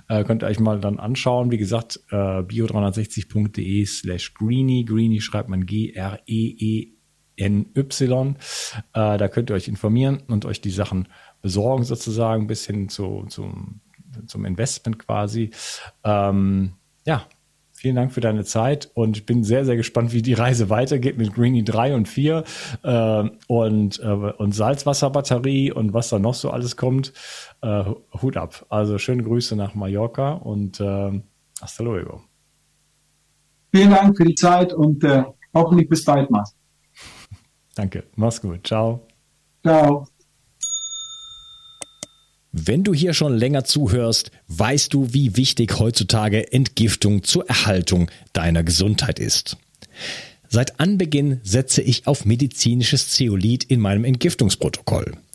Äh, könnt ihr euch mal dann anschauen. Wie gesagt, äh, bio360.de slash greenie. Greenie schreibt man G-R-E-E NY. Äh, da könnt ihr euch informieren und euch die Sachen besorgen, sozusagen, bis hin zu, zum, zum Investment quasi. Ähm, ja, vielen Dank für deine Zeit und ich bin sehr, sehr gespannt, wie die Reise weitergeht mit Greenie 3 und 4 äh, und, äh, und Salzwasserbatterie und was da noch so alles kommt. Äh, Hut ab. Also schöne Grüße nach Mallorca und äh, hasta luego. Vielen Dank für die Zeit und äh, hoffentlich bis bald mal. Danke. Mach's gut. Ciao. Ciao. Wenn du hier schon länger zuhörst, weißt du, wie wichtig heutzutage Entgiftung zur Erhaltung deiner Gesundheit ist. Seit Anbeginn setze ich auf medizinisches Zeolit in meinem Entgiftungsprotokoll.